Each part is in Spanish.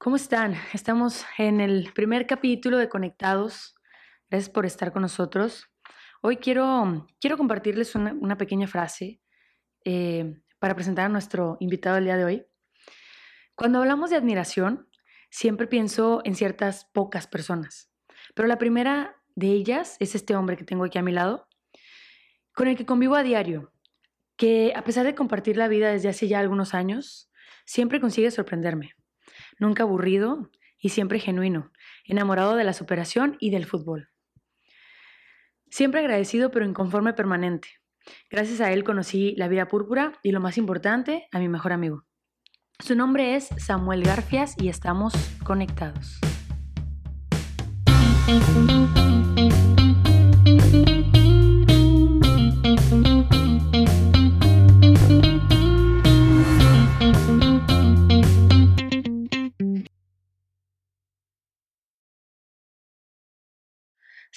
¿Cómo están? Estamos en el primer capítulo de Conectados. Gracias por estar con nosotros. Hoy quiero, quiero compartirles una, pequeña frase eh, para presentar a nuestro invitado del día de hoy. Cuando hablamos de admiración, siempre pienso en ciertas pocas personas, pero la primera de ellas es este hombre que tengo aquí a mi lado, con el que convivo a diario, que a pesar de compartir la vida desde hace ya algunos años, siempre consigue sorprenderme. Nunca aburrido y siempre genuino, enamorado de la superación y del fútbol. Siempre agradecido pero inconforme permanente. Gracias a él conocí la vida púrpura y lo más importante, a mi mejor amigo. Su nombre es Samuel Garfias y estamos conectados.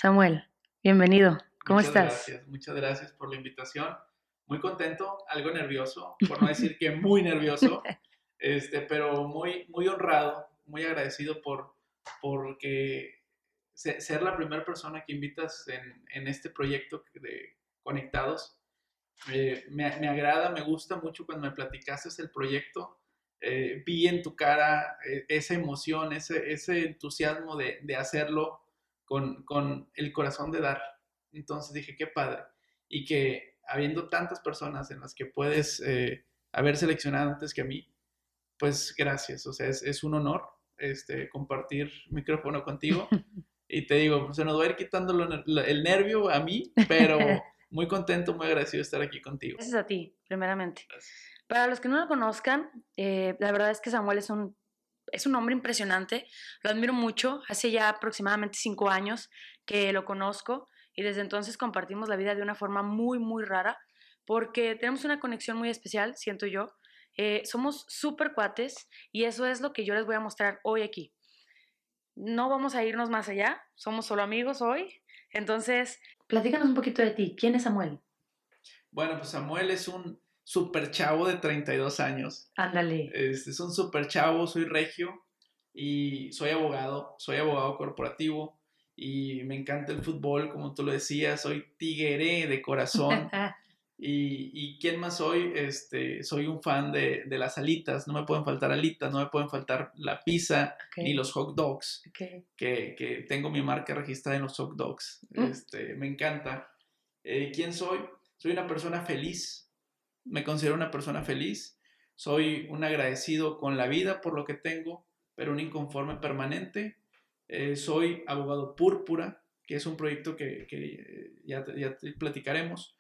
Samuel, bienvenido. ¿Cómo muchas estás? Gracias, muchas gracias por la invitación. Muy contento, algo nervioso, por no decir que muy nervioso, este, pero muy, muy honrado, muy agradecido por porque ser la primera persona que invitas en, en este proyecto de Conectados. Eh, me, me, agrada, me gusta mucho cuando me platicaste el proyecto. Eh, vi en tu cara eh, esa emoción, ese, ese entusiasmo de, de hacerlo con, con, el corazón de dar. Entonces dije, qué padre. Y que habiendo tantas personas en las que puedes eh, haber seleccionado antes que a mí, pues gracias. O sea, es, es un honor este, compartir micrófono contigo. Y te digo, se nos va a ir quitando lo, el nervio a mí, pero muy contento, muy agradecido de estar aquí contigo. Gracias a ti, primeramente. Gracias. Para los que no lo conozcan, eh, la verdad es que Samuel es un, es un hombre impresionante, lo admiro mucho, hace ya aproximadamente cinco años que lo conozco y desde entonces compartimos la vida de una forma muy, muy rara, porque tenemos una conexión muy especial, siento yo. Eh, somos súper cuates y eso es lo que yo les voy a mostrar hoy aquí. No vamos a irnos más allá, somos solo amigos hoy. Entonces, platícanos un poquito de ti. ¿Quién es Samuel? Bueno, pues Samuel es un super chavo de 32 años. Ándale. Es, es un super chavo, soy regio y soy abogado, soy abogado corporativo y me encanta el fútbol, como tú lo decías, soy tigueré de corazón. y, y, quién más soy? Este, soy un fan de, de, las alitas, no me pueden faltar alitas, no me pueden faltar la pizza okay. ni los hot dogs, okay. que, que, tengo mi marca registrada en los hot dogs. Mm. Este, me encanta. Eh, ¿Quién soy? Soy una persona feliz, me considero una persona feliz, soy un agradecido con la vida por lo que tengo, pero un inconforme permanente eh, soy abogado púrpura, que es un proyecto que, que ya, ya platicaremos.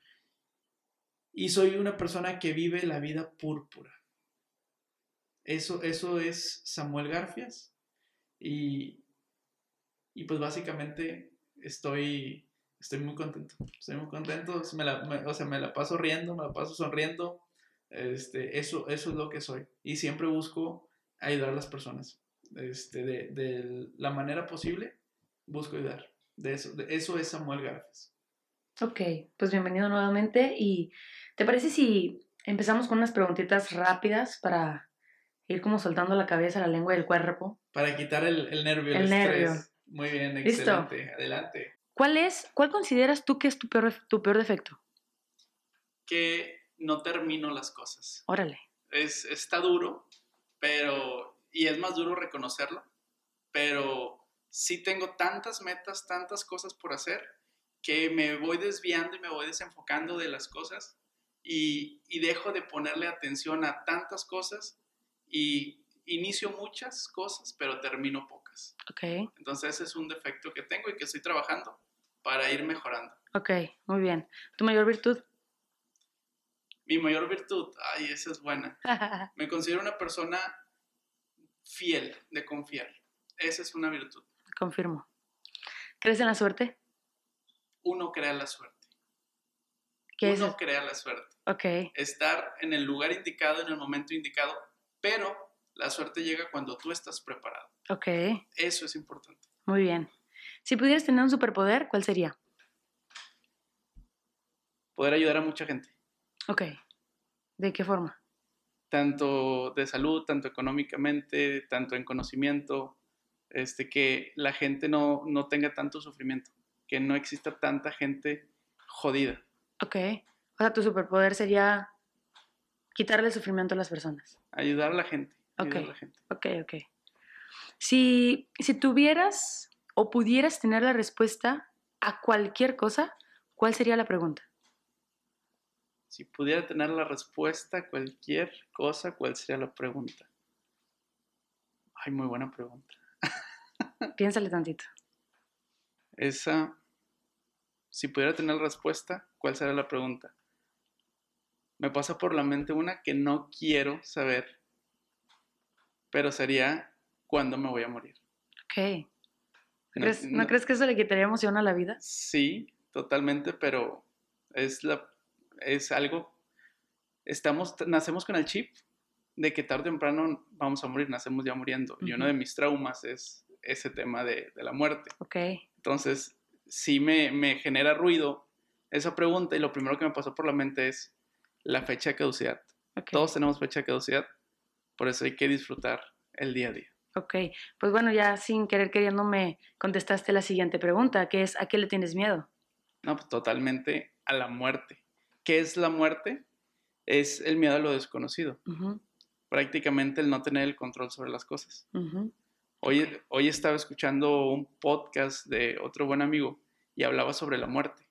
Y soy una persona que vive la vida púrpura. Eso, eso es Samuel Garfias. Y, y pues básicamente estoy, estoy muy contento. Estoy muy contento. Me la, me, o sea, me la paso riendo, me la paso sonriendo. Este, eso, eso es lo que soy. Y siempre busco ayudar a las personas este, de, de, la manera posible, busco ayudar. De eso, de eso es Samuel Garfias. Ok, pues bienvenido nuevamente. ¿Y te parece si empezamos con unas preguntitas rápidas para ir como soltando la cabeza, la lengua y el cuerpo? Para quitar el, el nervio, el, el estrés. nervio. Muy bien, excelente. ¿Listo? Adelante. ¿Cuál es, cuál consideras tú que es tu peor, tu peor defecto? Que no termino las cosas. Órale. Es, está duro, pero y es más duro reconocerlo, pero sí tengo tantas metas, tantas cosas por hacer, que me voy desviando y me voy desenfocando de las cosas y, y dejo de ponerle atención a tantas cosas y inicio muchas cosas, pero termino pocas. Ok. Entonces ese es un defecto que tengo y que estoy trabajando para ir mejorando. Ok, muy bien. ¿Tu mayor virtud? Mi mayor virtud, ay, esa es buena. me considero una persona fiel, de confiar. Esa es una virtud. Confirmo. ¿Crees en la suerte? Uno crea la suerte. ¿Qué Uno es? crea la suerte. Ok. Estar en el lugar indicado, en el momento indicado, pero la suerte llega cuando tú estás preparado. Ok. Eso es importante. Muy bien. Si pudieras tener un superpoder, ¿cuál sería? Poder ayudar a mucha gente. Ok. ¿De qué forma? tanto de salud, tanto económicamente, tanto en conocimiento, este, que la gente no, no tenga tanto sufrimiento, que no exista tanta gente jodida. Ok. O sea, tu superpoder sería quitarle sufrimiento a las personas. Ayudar a la gente. Ok. Ayudar a la gente. Ok, ok. Si, si tuvieras o pudieras tener la respuesta a cualquier cosa, ¿cuál sería la pregunta? Si pudiera tener la respuesta a cualquier cosa, ¿cuál sería la pregunta? Ay, muy buena pregunta. Piénsale tantito. Esa, si pudiera tener la respuesta, ¿cuál sería la pregunta? Me pasa por la mente una que no quiero saber, pero sería ¿cuándo me voy a morir? Ok. No- ¿Crees- ¿No no- crees que eso le quitaría emoción a la vida? Sí, totalmente, pero es, la, es algo, estamos, nacemos con el chip de que tarde o temprano vamos a morir, nacemos ya muriendo. Y uno de mis traumas es ese tema de, de la muerte. Ok. Entonces, sí me, me genera ruido esa pregunta y lo primero que me pasó por la mente es la fecha de caducidad. ok. Todos tenemos fecha de caducidad, por eso hay que disfrutar el día a día. Ok, pues bueno, ya sin querer queriendo me contestaste la siguiente pregunta, que es ¿a qué le tienes miedo? No, pues totalmente a la muerte. ¿Qué es la muerte? Es el miedo a lo desconocido. Prácticamente el no tener el control sobre las cosas. Hoy, hoy estaba escuchando un podcast de otro buen amigo y hablaba sobre la muerte.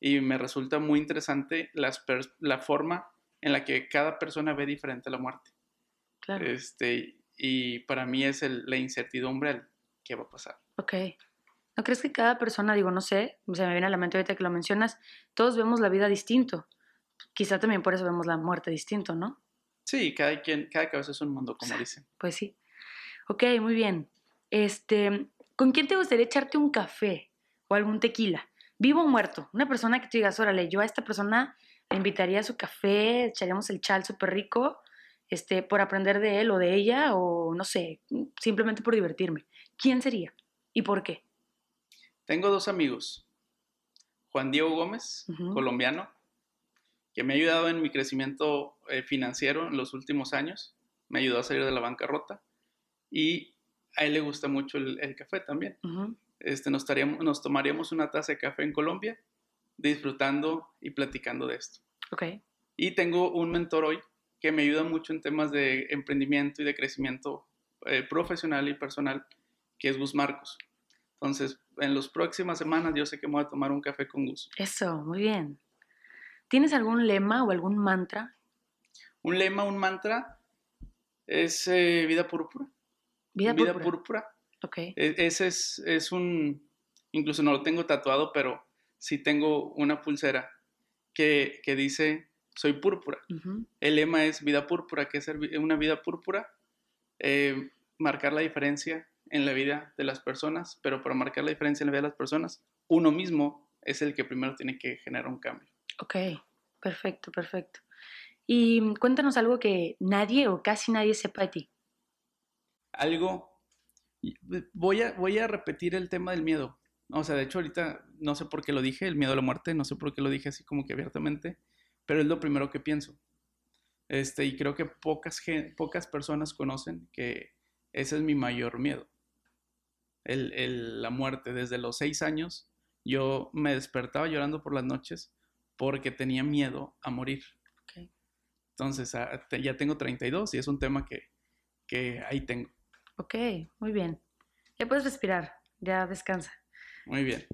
Y me resulta muy interesante las la forma en la que cada persona ve diferente la muerte. claro. Este, y para mí es el- la incertidumbre al qué va a pasar. Ok. ¿No crees que cada persona, digo, no sé, se me viene a la mente ahorita que lo mencionas, todos vemos la vida distinto? Quizá también por eso vemos la muerte distinto, ¿no? Sí, cada, quien, cada cabeza es un mundo, como dicen. Pues sí. Ok, muy bien. Este, ¿con quién te gustaría echarte un café o algún tequila? Vivo o muerto. Una persona que tú digas, órale, yo a esta persona le invitaría a su café, echaríamos el chal súper rico, este, por aprender de él o de ella, o no sé, simplemente por divertirme. ¿Quién sería? ¿Y por qué? Tengo dos amigos. Juan Diego Gómez, colombiano, que me ha ayudado en mi crecimiento eh, financiero en los últimos años. Me ayudó a salir de la bancarrota. Y a él le gusta mucho el, el café también. Este, nos, taríamos- nos tomaríamos una taza de café en Colombia, disfrutando y platicando de esto. Ok, Y tengo un mentor hoy que me ayuda mucho en temas de emprendimiento y de crecimiento eh, profesional y personal, que es Gus Marcos. Entonces, en las próximas semanas yo sé que me voy a tomar un café con Gus. eso, muy bien. ¿Tienes algún lema o algún mantra? Un lema, un mantra es eh, vida púrpura. Vida, Vida púrpura. púrpura. Ok, E- Ese es, es un, incluso no lo tengo tatuado, pero sí tengo una pulsera que, que dice, soy púrpura. El lema es vida púrpura, que es una vida púrpura, eh, marcar la diferencia en la vida de las personas, pero para marcar la diferencia en la vida de las personas, uno mismo es el que primero tiene que generar un cambio. ok, perfecto, perfecto. Y cuéntanos algo que nadie o casi nadie sepa de ti. Algo, y voy a, voy a repetir el tema del miedo. O sea, de hecho ahorita no sé por qué lo dije, el miedo a la muerte, no sé por qué lo dije así como que abiertamente, pero es lo primero que pienso. Este, y creo que pocas, pocas personas conocen que ese es mi mayor miedo. El, el- la muerte. Desde los seis años yo me despertaba llorando por las noches porque tenía miedo a morir. Entonces ah, ya tengo 32 y es un tema que, que ahí tengo. Ok, muy bien. Ya puedes respirar, ya descansa. Muy bien.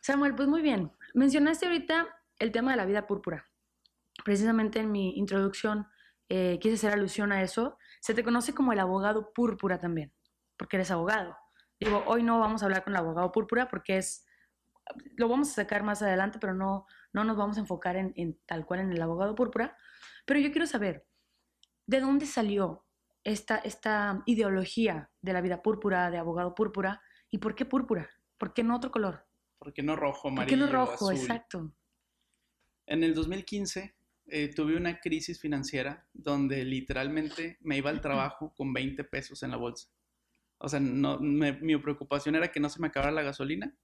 Samuel, pues muy bien. Mencionaste ahorita el tema de la vida púrpura. Precisamente en mi introducción eh, quise hacer alusión a eso. Se te conoce como el abogado púrpura también, porque eres abogado. Digo, hoy no vamos a hablar con el abogado púrpura porque es, lo vamos a sacar más adelante, pero no, no nos vamos a enfocar en, en tal cual en el abogado púrpura. Pero yo quiero saber, ¿de dónde salió esta, esta ideología de la vida púrpura, de abogado púrpura? ¿Y por qué púrpura? ¿Por qué no otro color? ¿Por qué no rojo, ¿Por amarillo, qué no rojo? azul? Exacto. En el 2015 eh, tuve una crisis financiera donde literalmente me iba al trabajo con 20 pesos en la bolsa. O sea, no, me- mi preocupación era que no se me acabara la gasolina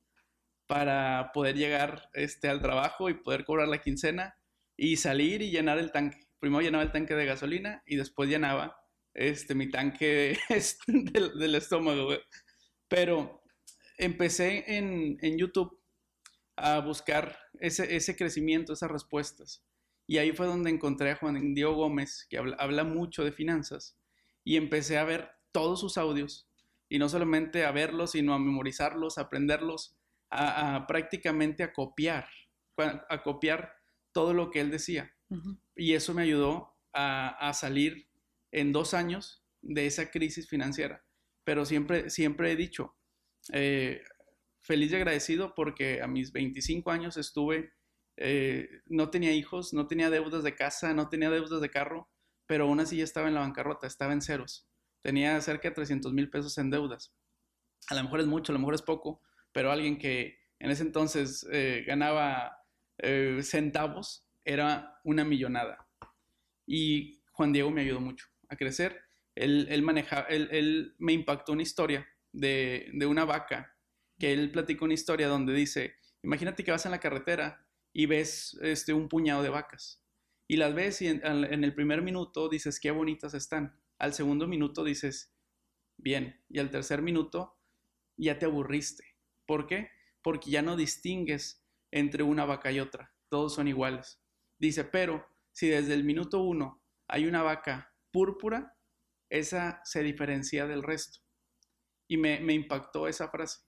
para poder llegar este, al trabajo y poder cobrar la quincena y salir y llenar el tanque. Primero llenaba el tanque de gasolina y después llenaba este, mi tanque del, del, estómago, Pero empecé en, en, YouTube a buscar ese, ese, crecimiento, esas respuestas. Y ahí fue donde encontré a Juan Diego Gómez, que habla, habla mucho de finanzas. Y empecé a ver todos sus audios. Y no solamente a verlos, sino a memorizarlos, a aprenderlos, a, a prácticamente a copiar, a copiar todo lo que él decía. Y eso me ayudó a, a, salir en dos años de esa crisis financiera. Pero siempre, siempre he dicho, eh, feliz y agradecido porque a mis 25 años estuve, eh, no tenía hijos, no tenía deudas de casa, no tenía deudas de carro, pero aún así ya estaba en la bancarrota, estaba en ceros. Tenía cerca de 300 mil pesos en deudas. A lo mejor es mucho, a lo mejor es poco, pero alguien que en ese entonces eh, ganaba centavos era una millonada. Y Juan Diego me ayudó mucho a crecer. Él, él, maneja, él, él me impactó una historia de, de, una vaca, que él platicó una historia donde dice, imagínate que vas en la carretera y ves este, un puñado de vacas. Y las ves y en, el primer minuto dices, qué bonitas están. Al segundo minuto dices, bien. Y al tercer minuto ya te aburriste. ¿Por qué? Porque ya no distingues entre una vaca y otra. Todos son iguales. Dice, pero si desde el minuto uno hay una vaca púrpura, esa se diferencia del resto. Y me, impactó esa frase.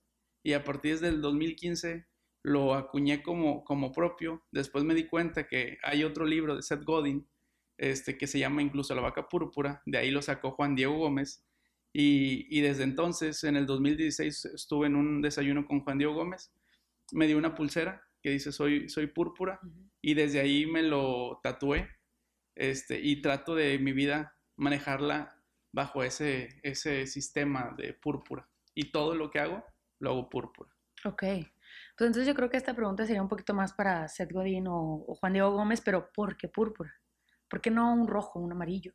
Y a partir del 2015 lo acuñé como, como propio. Después me di cuenta que hay otro libro de Seth Godin este, que se llama incluso La vaca púrpura. De ahí lo sacó Juan Diego Gómez. Y, desde entonces, en el 2016, estuve en un desayuno con Juan Diego Gómez. Me dio una pulsera que dice soy, soy púrpura. Y desde ahí me lo tatué. Este, y trato de mi vida manejarla bajo ese, ese sistema de púrpura. Y todo lo que hago, lo hago púrpura. Ok. Pues entonces yo creo que esta pregunta sería un poquito más para Seth Godín o, Juan Diego Gómez, pero ¿por qué púrpura? ¿Por qué no un rojo, un amarillo?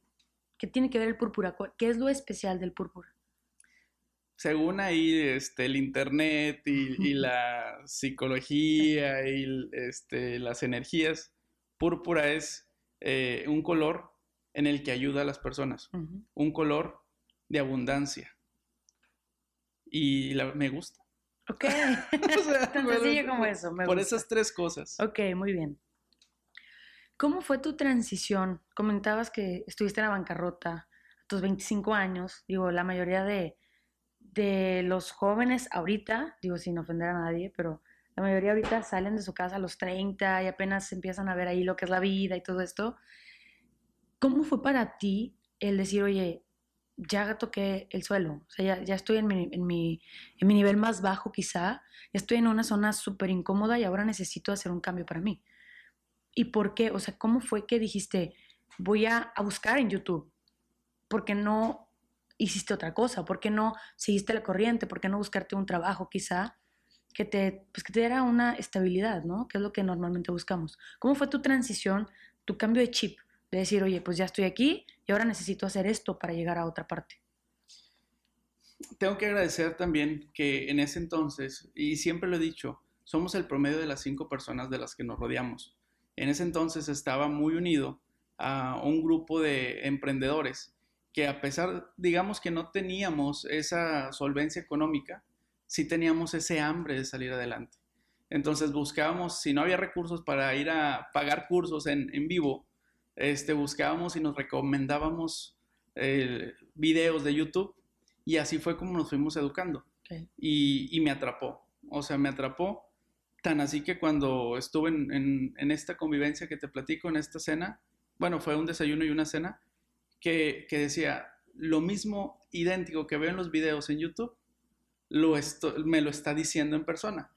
¿Qué tiene que ver el púrpura? ¿Qué es lo especial del púrpura? Según ahí este, el internet y, la psicología y este, las energías, púrpura es eh, un color en el que ayuda a las personas, un color de abundancia. Y me gusta. Ok, tan sencillo como eso. por esas tres cosas. Ok, muy bien. ¿Cómo fue tu transición? Comentabas que estuviste en la bancarrota a tus 25 años. Digo, la mayoría de, de los jóvenes ahorita, digo sin ofender a nadie, pero la mayoría ahorita salen de su casa a los 30 y apenas empiezan a ver ahí lo que es la vida y todo esto. ¿Cómo fue para ti el decir, oye, ya toqué el suelo, o sea, ya, estoy en mi, nivel más bajo quizá, ya estoy en una zona súper incómoda y ahora necesito hacer un cambio para mí? ¿Y por qué? O sea, ¿cómo fue que dijiste, voy a, buscar en YouTube? ¿Por qué no hiciste otra cosa? ¿Por qué no seguiste la corriente? ¿Por qué no buscarte un trabajo quizá que te, pues que te diera una estabilidad, ¿no? Que es lo que normalmente buscamos. ¿Cómo fue tu transición, tu cambio de chip? De decir, oye, pues ya estoy aquí y ahora necesito hacer esto para llegar a otra parte. Tengo que agradecer también que en ese entonces, y siempre lo he dicho, somos el promedio de las cinco personas de las que nos rodeamos. En ese entonces estaba muy unido a un grupo de emprendedores que a pesar, digamos que no teníamos esa solvencia económica, sí teníamos ese hambre de salir adelante. Entonces buscábamos, si no había recursos para ir a pagar cursos en, en vivo, este, buscábamos y nos recomendábamos eh, videos de YouTube y así fue como nos fuimos educando. Y, me atrapó, o sea, me atrapó tan así que cuando estuve en, esta convivencia que te platico, en esta cena, bueno, fue un desayuno y una cena, que, decía, lo mismo idéntico que veo en los videos en YouTube, lo me lo está diciendo en persona.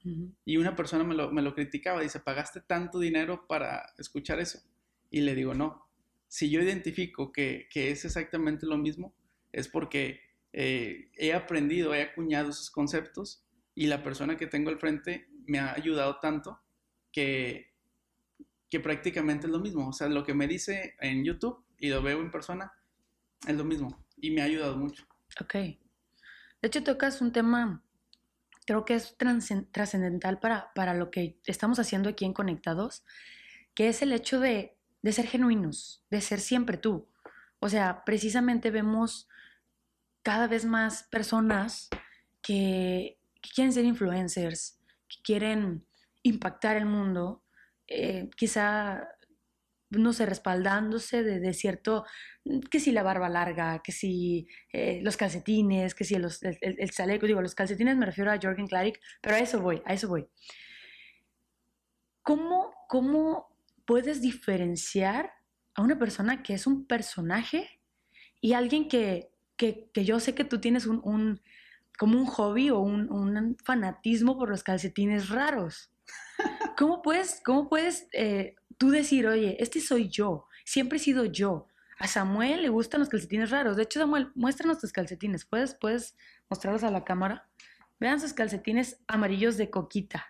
Y una persona me lo, me lo criticaba, dice, pagaste tanto dinero para escuchar eso. Y le digo, no, si yo identifico que, es exactamente lo mismo, es porque eh, he aprendido, he acuñado esos conceptos y la persona que tengo al frente me ha ayudado tanto que, que prácticamente es lo mismo. O sea, lo que me dice en YouTube y lo veo en persona es lo mismo y me ha ayudado mucho. Ok. De hecho, tocas un tema, creo que es trascendental para, para lo que estamos haciendo aquí en Conectados, que es el hecho de de ser genuinos, de ser siempre tú. O sea, precisamente vemos cada vez más personas que, quieren ser influencers, que quieren impactar el mundo, eh, quizá, no sé, respaldándose de, cierto, que si la barba larga, que si eh, los calcetines, que si el, el, chaleco, digo, los calcetines me refiero a Jorgen Klarik, pero a eso voy, a eso voy. ¿Cómo, cómo puedes diferenciar a una persona que es un personaje y alguien que, que, yo sé que tú tienes un, como un hobby o un, fanatismo por los calcetines raros. ¿Cómo puedes, cómo puedes eh, tú decir, oye, este soy yo, siempre he sido yo? A Samuel le gustan los calcetines raros. De hecho, Samuel, muéstranos tus calcetines. ¿Puedes, puedes mostrarlos a la cámara? Vean sus calcetines amarillos de coquita.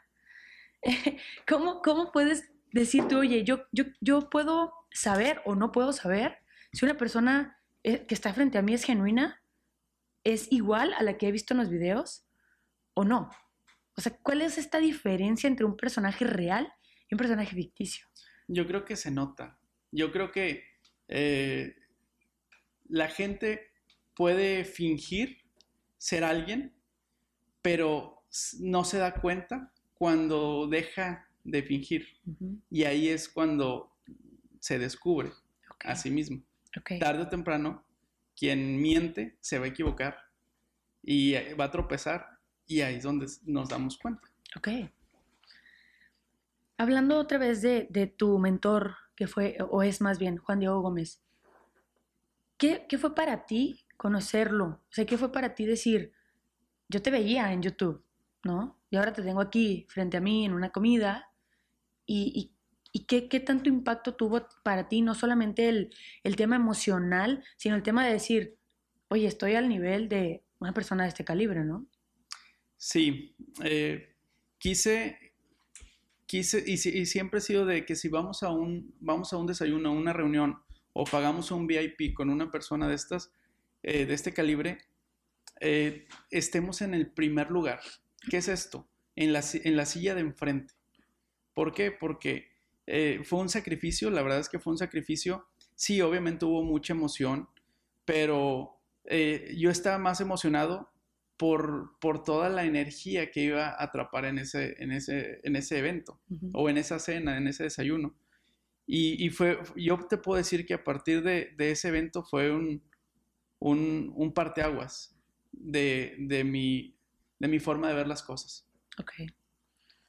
¿Cómo, ¿Cómo puedes decir tú, oye, yo, yo, yo puedo saber o no puedo saber si una persona eh, que está frente a mí es genuina, es igual a la que he visto en los videos o no? O sea, ¿cuál es esta diferencia entre un personaje real y un personaje ficticio? Yo creo que se nota. Yo creo que eh, la gente puede fingir ser alguien, pero no se da cuenta cuando deja de fingir. Y ahí es cuando se descubre a sí mismo. Tarde o temprano, quien miente se va a equivocar y va a tropezar y ahí es donde nos damos cuenta. Ok. Hablando otra vez de, tu mentor, que fue, o es más bien Juan Diego Gómez, ¿qué, ¿qué, fue para ti conocerlo? O sea, ¿qué fue para ti decir, yo te veía en YouTube, ¿no? Y ahora te tengo aquí frente a mí en una comida y, qué, tanto impacto tuvo para ti, no solamente el, tema emocional, sino el tema de decir, oye, estoy al nivel de una persona de este calibre, ¿no? Sí, eh, quise, quise, y, siempre he sido de que si vamos a un, vamos a un desayuno, a una reunión, o pagamos un VIP con una persona de estas, eh, de este calibre, eh, estemos en el primer lugar. ¿Qué es esto? En la, en la silla de enfrente. ¿Por qué? Porque eh, fue un sacrificio, la verdad es que fue un sacrificio. Sí, obviamente hubo mucha emoción, pero eh, yo estaba más emocionado por, por toda la energía que iba a atrapar en ese, en ese, en ese evento o en esa cena, en ese desayuno. Y, fue, yo te puedo decir que a partir de, ese evento fue un, un, un parteaguas de, de, mi, de mi forma de ver las cosas. Ok.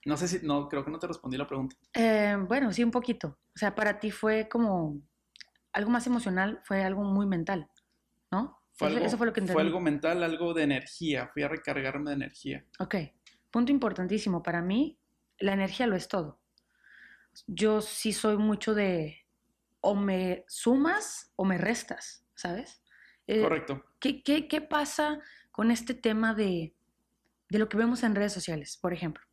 No sé si, no, creo que no te respondí la pregunta. Eh, bueno, sí, un poquito. O sea, para ti fue como algo más emocional, fue algo muy mental, ¿no? Fue algo, eso fue lo que entendí. Fue algo mental, algo de energía. Fui a recargarme de energía. Ok. Punto importantísimo. Para mí, la energía lo es todo. Yo sí soy mucho de o me sumas o me restas, ¿sabes? Eh, Correcto. ¿qué, qué, qué pasa con este tema de, de lo que vemos en redes sociales, por ejemplo?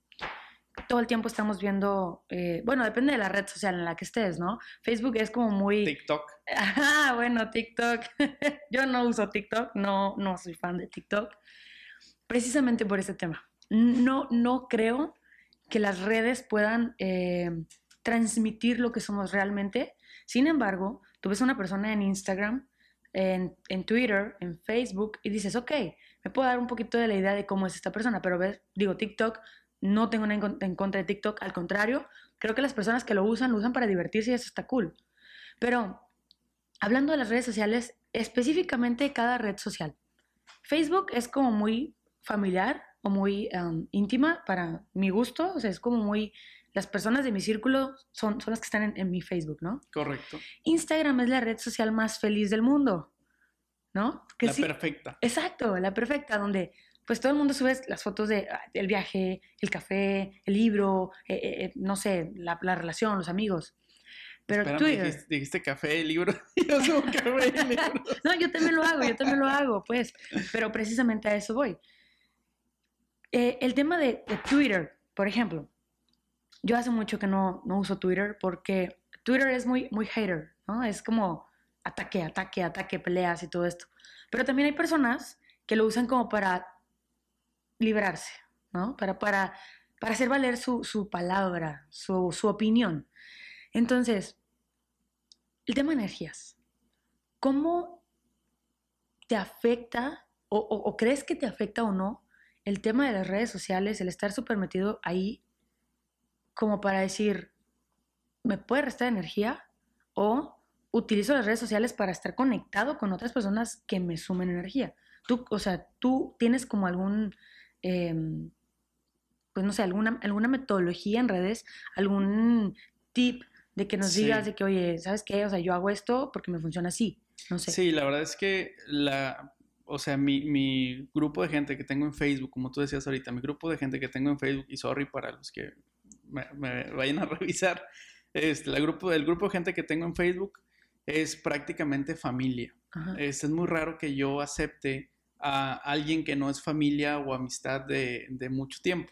Todo el tiempo estamos viendo, eh, bueno, depende de la red social en la que estés, ¿no? Facebook es como muy... TikTok. Ah, bueno, TikTok. Yo no uso TikTok, no, no soy fan de TikTok, precisamente por ese tema. No, no creo que las redes puedan eh, transmitir lo que somos realmente. Sin embargo, tú ves a una persona en Instagram, en, en Twitter, en Facebook, y dices, ok, me puedo dar un poquito de la idea de cómo es esta persona, pero ves, digo, TikTok no tengo nada en contra de TikTok, al contrario, creo que las personas que lo usan lo usan para divertirse y eso está cool. Pero hablando de las redes sociales, específicamente cada red social. Facebook es como muy familiar o muy um, íntima para mi gusto, o sea, es como muy... Las personas de mi círculo son, son las que están en, mi Facebook, ¿no? Correcto. Instagram es la red social más feliz del mundo, ¿no? la perfecta. Exacto, la perfecta, donde pues todo el mundo sube las fotos de, ah, el viaje, el café, el libro, eh, eh, eh, no sé, la, relación, los amigos. Pero tú dijiste, dijiste, café, libro, yo subo café y libro. no, yo también lo hago, yo también lo hago, pues, pero precisamente a eso voy. el tema de, Twitter, por ejemplo, yo hace mucho que no, no uso Twitter porque Twitter es muy, muy hater, ¿no? Es como ataque, ataque, ataque, peleas y todo esto. Pero también hay personas que lo usan como para librarse, ¿no? Para, para, para hacer valer su, palabra, su, opinión. Entonces, el tema de energías. ¿Cómo te afecta o, crees que te afecta o no el tema de las redes sociales, el estar súper metido ahí como para decir, ¿me puede restar energía? O utilizo las redes sociales para estar conectado con otras personas que me sumen energía. Tú, o sea, tú tienes como algún, em, pues no sé, alguna, alguna metodología en redes, algún tip de que nos digas de que, oye, ¿sabes qué? O sea, yo hago esto porque me funciona así. No sé. Sí, la verdad es que la, o sea, mi, mi, grupo de gente que tengo en Facebook, como tú decías ahorita, mi grupo de gente que tengo en Facebook, y sorry para los que me, vayan a revisar, es, la grupo, el grupo de gente que tengo en Facebook es prácticamente familia. Es, es, muy raro que yo acepte a alguien que no es familia o amistad de, de mucho tiempo.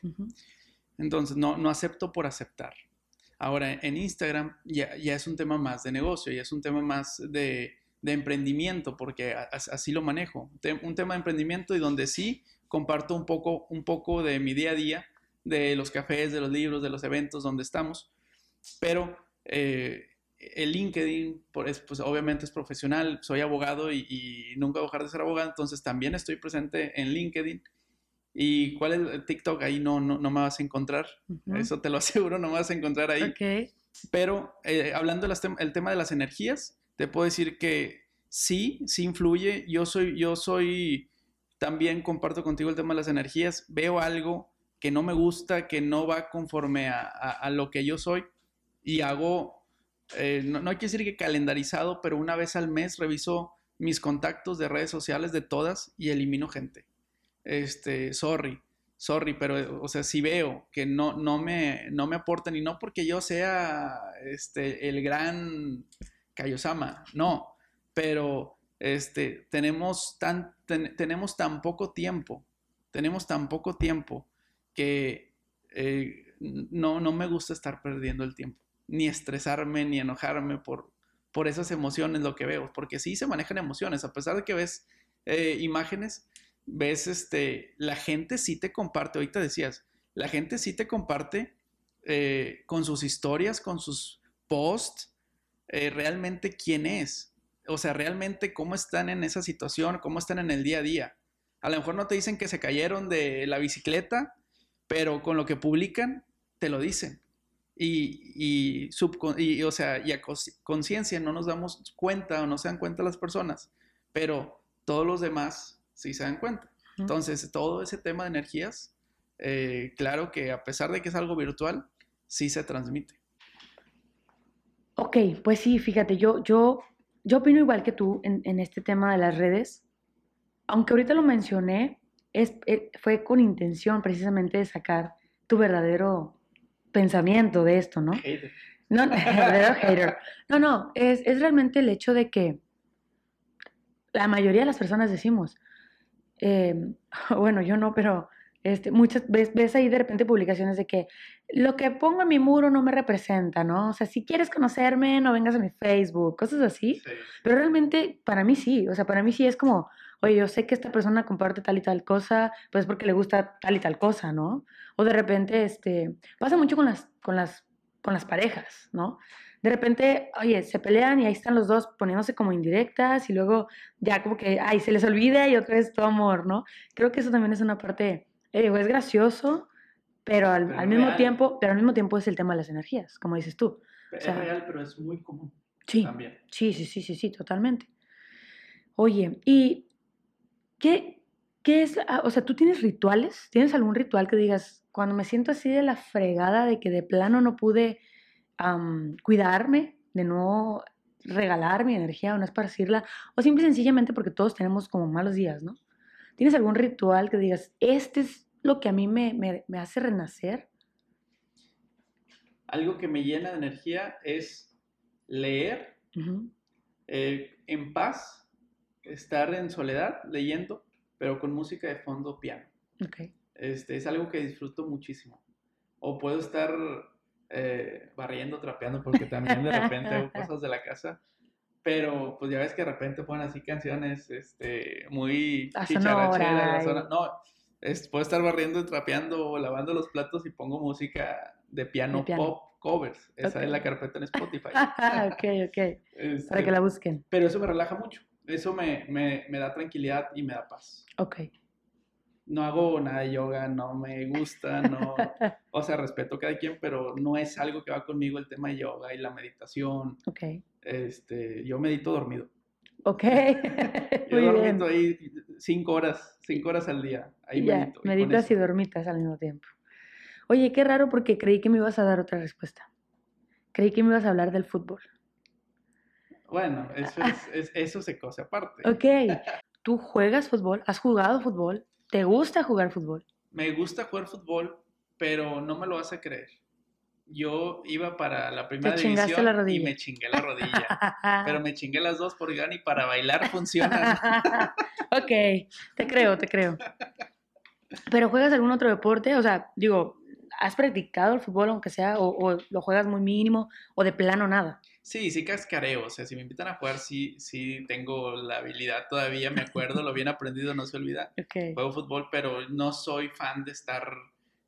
Entonces, no, no acepto por aceptar. Ahora, en Instagram ya, ya es un tema más de negocio, ya es un tema más de, de emprendimiento, porque así lo manejo. Un tema de emprendimiento y donde sí comparto un poco, un poco de mi día a día, de los cafés, de los libros, de los eventos donde estamos. Pero eh, el LinkedIn, pues, pues obviamente es profesional, soy abogado y, nunca voy a dejar de ser abogado, entonces también estoy presente en LinkedIn. ¿Y cuál es el TikTok? Ahí no, no, no me vas a encontrar, eso te lo aseguro, no me vas a encontrar ahí. Pero eh, hablando del tema de las energías, te puedo decir que sí, sí influye. Yo soy, yo soy, también comparto contigo el tema de las energías. Veo algo que no me gusta, que no va conforme a, lo que yo soy y hago, eh, no, no hay decir que calendarizado, pero una vez al mes reviso mis contactos de redes sociales de todas y elimino gente. Este, sorry, sorry, pero, o sea, si veo que no, no, me, no me aportan y no porque yo sea este, el gran Kaiosama, no, pero este, tenemos, tan, tenemos tan poco tiempo, tenemos tan poco tiempo que eh, no, no me gusta estar perdiendo el tiempo, ni estresarme, ni enojarme por, por esas emociones, lo que veo, porque sí se manejan emociones, a pesar de que ves eh, imágenes, ves, este, la gente sí te comparte, ahorita decías, la gente sí te comparte eh, con sus historias, con sus posts, realmente quién es o sea, realmente cómo están en esa situación, cómo están en el día a día. A lo mejor no te dicen que se cayeron de la bicicleta, pero con lo que publican, te lo dicen. Y, y, o sea, y a conciencia no nos damos cuenta o no se dan cuenta las personas, pero todos los demás sí se dan cuenta. Entonces, todo ese tema de energías, eh, claro que a pesar de que es algo virtual, sí se transmite. Ok, pues sí, fíjate, yo, yo yo opino igual que tú en, este tema de las redes. Aunque ahorita lo mencioné, es, eh, fue con intención precisamente de sacar tu verdadero pensamiento de esto, ¿no? Hater. No, hater. No, no, es, es, realmente el hecho de que la mayoría de las personas decimos, em, bueno, yo no, pero este, muchas ves, ves ahí de repente publicaciones de que lo que pongo en mi muro no me representa, ¿no? O sea, si quieres conocerme, no vengas a mi Facebook, cosas así. Pero realmente para mí sí, o sea, para mí sí es como, oye, yo sé que esta persona comparte tal y tal cosa, pues porque le gusta tal y tal cosa, ¿no? O de repente, este, pasa mucho con las, con las, con las parejas, ¿no? De repente, oye, se pelean y ahí están los dos poniéndose como indirectas y luego ya como que, ay, se les olvida y otra vez todo amor, ¿no? Creo que eso también es una parte es gracioso, pero al, mismo tiempo, pero al mismo tiempo es el tema de las energías, como dices tú. es real, pero es muy común. Sí, también. sí, sí, sí, sí, sí, totalmente. Oye, ¿y qué, qué es? o sea, ¿tú tienes rituales? ¿Tienes algún ritual que digas, cuando me siento así de la fregada de que de plano no pude cuidarme, de no regalar mi energía o no esparcirla, o simple y sencillamente porque todos tenemos como malos días, ¿no? ¿Tienes algún ritual que digas, este es lo que a mí me, hace renacer? Algo que me llena de energía es leer eh, en paz, estar en soledad leyendo, pero con música de fondo piano. Este, es algo que disfruto muchísimo. O puedo estar eh, barriendo, trapeando, porque también de repente hago cosas de la casa pero pues ya ves que de repente ponen así canciones este, muy chicharacheras. No, es, puedo estar barriendo, trapeando o lavando los platos y pongo música de piano, pop covers. Esa es la carpeta en Spotify. ok, ok. Este, Para que la busquen. Pero eso me relaja mucho. Eso me, me, me da tranquilidad y me da paz. Ok. No hago nada de yoga, no me gusta, no... O sea, respeto a cada quien, pero no es algo que va conmigo el tema de yoga y la meditación. Ok. Este, yo medito dormido. Ok. Yo Muy bien. ahí cinco horas, cinco horas al día. Ahí Ya, medito. y meditas y eso- dormitas al mismo tiempo. Oye, qué raro porque creí que me ibas a dar otra respuesta. Creí que me ibas a hablar del fútbol. Bueno, eso, es, es- eso se cose aparte. Ok. ¿Tú juegas fútbol? ¿Has jugado fútbol? ¿Te gusta jugar fútbol? Me gusta jugar fútbol, pero no me lo vas a creer. Yo iba para la primera chingaste división la y me chingué la rodilla. pero me chingué las dos porque ni para bailar funcionan. ok, te creo, te creo. ¿Pero juegas algún otro deporte? O sea, digo, ¿has practicado el fútbol aunque sea o, o lo juegas muy mínimo o de plano nada? Sí, sí cascareo. O sea, si me invitan a jugar, sí, sí tengo la habilidad todavía. Me acuerdo, lo bien aprendido no se olvida. Ok, Juego fútbol, pero no soy fan de estar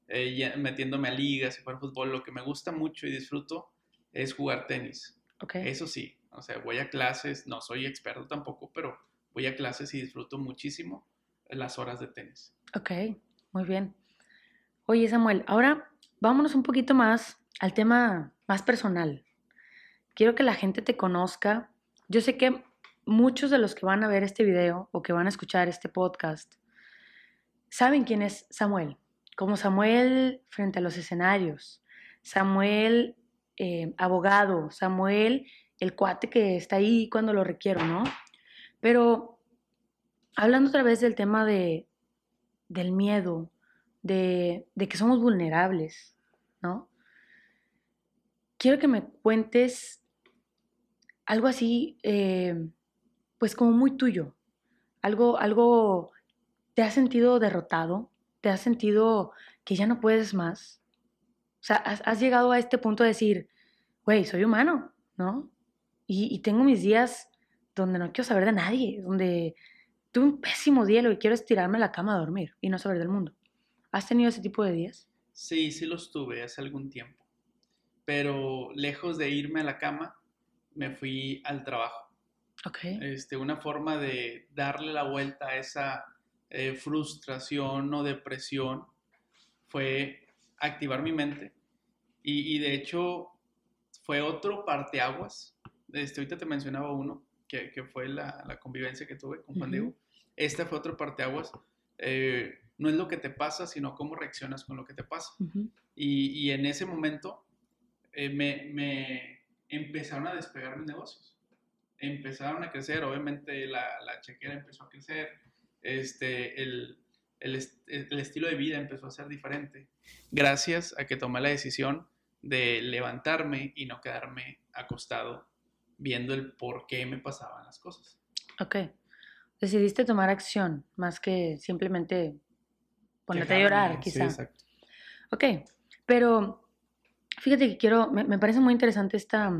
eh, metiéndome a ligas y jugar fútbol. Lo que me gusta mucho y disfruto es jugar tenis. ok. Eso sí, o sea, voy a clases, no soy experto tampoco, pero voy a clases y disfruto muchísimo las horas de tenis. Ok, muy bien. Oye, Samuel, ahora vámonos un poquito más al tema más personal. Quiero que la gente te conozca. Yo sé que muchos de los que van a ver este video o que van a escuchar este podcast saben quién es Samuel. Como Samuel frente a los escenarios, Samuel eh, abogado, Samuel el cuate que está ahí cuando lo requiero, ¿no? Pero hablando otra vez del tema de, del miedo, de, de que somos vulnerables, ¿no? Quiero que me cuentes algo así, eh, pues como muy tuyo, algo, algo, ¿te has sentido derrotado? ¿Te has sentido que ya no puedes más? O sea, has, llegado a este punto de decir, güey, soy humano, ¿no? Y, y tengo mis días donde no quiero saber de nadie, donde tuve un pésimo día y lo que quiero es tirarme a la cama a dormir y no saber del mundo. ¿Has tenido ese tipo de días? Sí, sí los tuve hace algún tiempo, pero lejos de irme a la cama, me fui al trabajo. Ok. Este, una forma de darle la vuelta a esa eh, frustración o depresión fue activar mi mente y, y de hecho fue otro parteaguas. Este, ahorita te mencionaba uno, que, que fue la, la convivencia que tuve con Juan Ujú. Diego. Este fue otro parteaguas. Eh, no es lo que te pasa, sino cómo reaccionas con lo que te pasa. Y, y en ese momento eh, me, me empezaron a despegar mis negocios. Empezaron a crecer, obviamente la, la chequera empezó a crecer, este, el, el, est- el estilo de vida empezó a ser diferente. Gracias a que tomé la decisión de levantarme y no quedarme acostado viendo el por qué me pasaban las cosas. Ok. Decidiste tomar acción más que simplemente ponerte a llorar, sí, quizá. exacto. Ok, pero fíjate que quiero, me, me parece muy interesante esta,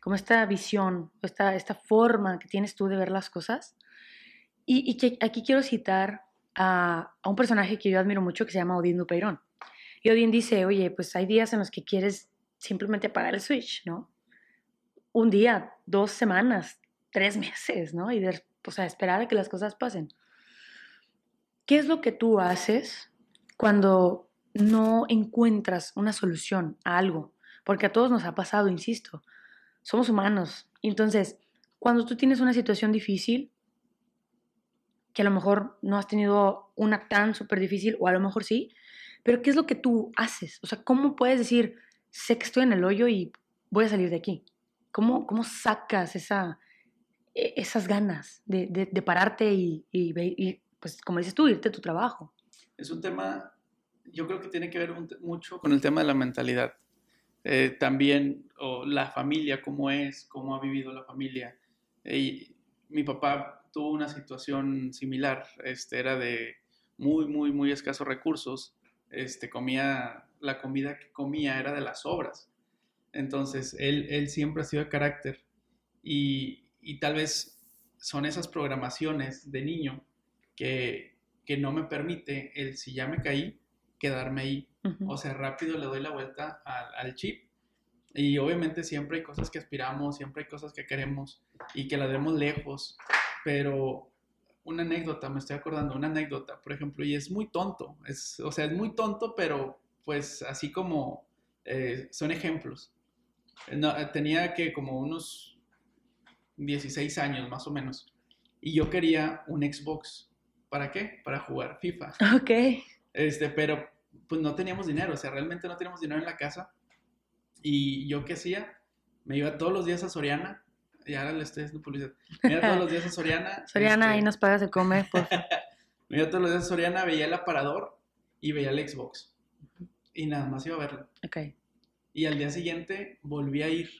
como esta visión, esta, esta forma que tienes tú de ver las cosas. Y, y que aquí quiero citar a, a un personaje que yo admiro mucho que se llama Odín Dupeirón. Y Odín dice, oye, pues hay días en los que quieres simplemente apagar el switch, ¿no? Un día, dos semanas, tres meses, ¿no? Y de, o sea, esperar a que las cosas pasen. ¿Qué es lo que tú haces cuando no encuentras una solución a algo? Porque a todos nos ha pasado, insisto. Somos humanos. Entonces, cuando tú tienes una situación difícil, que a lo mejor no has tenido una tan súper difícil, o a lo mejor sí, pero ¿qué es lo que tú haces? O sea, ¿cómo puedes decir, sé que estoy en el hoyo y voy a salir de aquí? ¿Cómo, cómo sacas esa, e- esas ganas de, de- pararte y, y y, pues, como dices tú, irte a tu trabajo? Es un tema, yo creo que tiene que ver mucho con el tema de la mentalidad. Eh, también o la familia, cómo es, cómo ha vivido la familia. Eh, mi papá tuvo una situación similar, este, era de muy, muy, muy escasos recursos. Este, comía, la comida que comía era de las obras. Entonces, él, él siempre ha sido de carácter y, y tal vez son esas programaciones de niño que, que no me permite el si ya me caí, quedarme ahí. Ujú. O sea, rápido le doy la vuelta al, al chip Y obviamente siempre hay cosas que aspiramos, siempre hay cosas que queremos y que las vemos lejos, pero una anécdota, me estoy acordando, una anécdota, por ejemplo, y es muy tonto, es, o sea, es muy tonto, pero pues así como eh, son ejemplos. tenía que como unos 16 años más o menos, y yo quería un Xbox. ¿Para qué? Para jugar FIFA. Ok. Este, pero pues no teníamos dinero, o sea, realmente no teníamos dinero en la casa. Y yo qué hacía? Me iba todos los días a Soriana y ahora le estoy haciendo publicidad. Me iba todos los días a Soriana. Soriana, ahí este nos pagas de comer, por Me iba todos los días a Soriana, veía el aparador y veía el Xbox. Y nada más iba a verlo. Ok. Y al día siguiente volví a ir.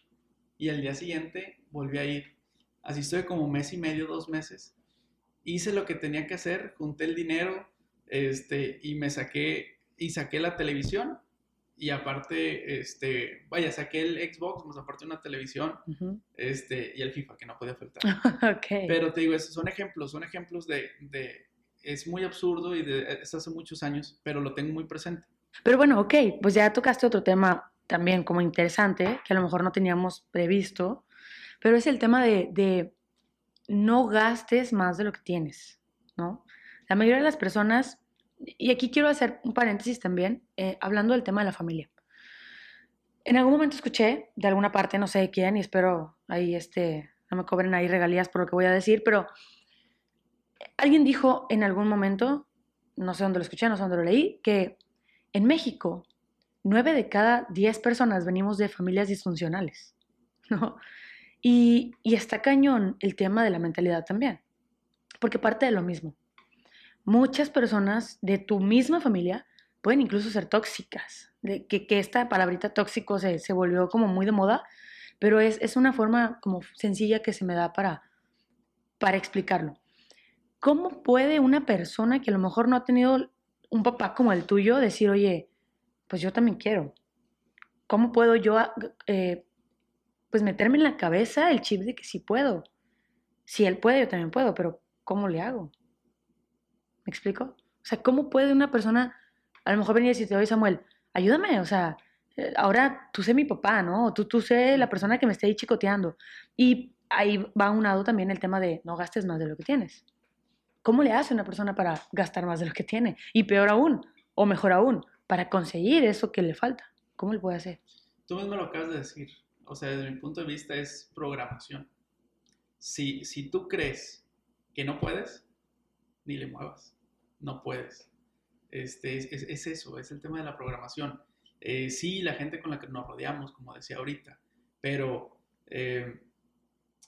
Y al día siguiente volví a ir. Así estuve como mes y medio, dos meses. Hice lo que tenía que hacer, junté el dinero, este, y me saqué, y saqué la televisión y aparte, este, vaya, saqué el Xbox, más aparte una televisión, este, y el FIFA, que no podía faltar. okay. Pero te digo, esos son ejemplos, son ejemplos de, de, es muy absurdo y de, es hace muchos años, pero lo tengo muy presente. Pero bueno, ok, pues ya tocaste otro tema también como interesante, que a lo mejor no teníamos previsto, pero es el tema de, de no gastes más de lo que tienes, ¿no? La mayoría de las personas y aquí quiero hacer un paréntesis también, eh, hablando del tema de la familia. En algún momento escuché de alguna parte, no sé de quién, y espero ahí este, no me cobren ahí regalías por lo que voy a decir, pero alguien dijo en algún momento, no sé dónde lo escuché, no sé dónde lo leí, que en México, nueve de cada diez personas venimos de familias disfuncionales, ¿no? Y, y está cañón el tema de la mentalidad también, porque parte de lo mismo muchas personas de tu misma familia pueden incluso ser tóxicas, de que, esta palabrita tóxico se, se, volvió como muy de moda, pero es, es, una forma como sencilla que se me da para, para explicarlo. ¿Cómo puede una persona que a lo mejor no ha tenido un papá como el tuyo decir, oye, pues yo también quiero? ¿Cómo puedo yo eh, pues meterme en la cabeza el chip de que sí puedo? Si él puede, yo también puedo, pero ¿cómo le hago? ¿Me explico? O sea, ¿cómo puede una persona a lo mejor venir y decirte, oye Samuel, ayúdame, o sea, eh, ahora tú sé mi papá, ¿no? O tú, tú sé la persona que me esté ahí chicoteando. Y ahí va unado también el tema de no gastes más de lo que tienes. ¿Cómo le hace una persona para gastar más de lo que tiene? Y peor aún, o mejor aún, para conseguir eso que le falta. ¿Cómo le puede hacer? Tú mismo lo acabas de decir. O sea, desde mi punto de vista es programación. Si, si tú crees que no puedes, ni le muevas. No puedes. Este, es, eso, es el tema de la programación. Eh, sí, la gente con la que nos rodeamos, como decía ahorita, pero... Eh,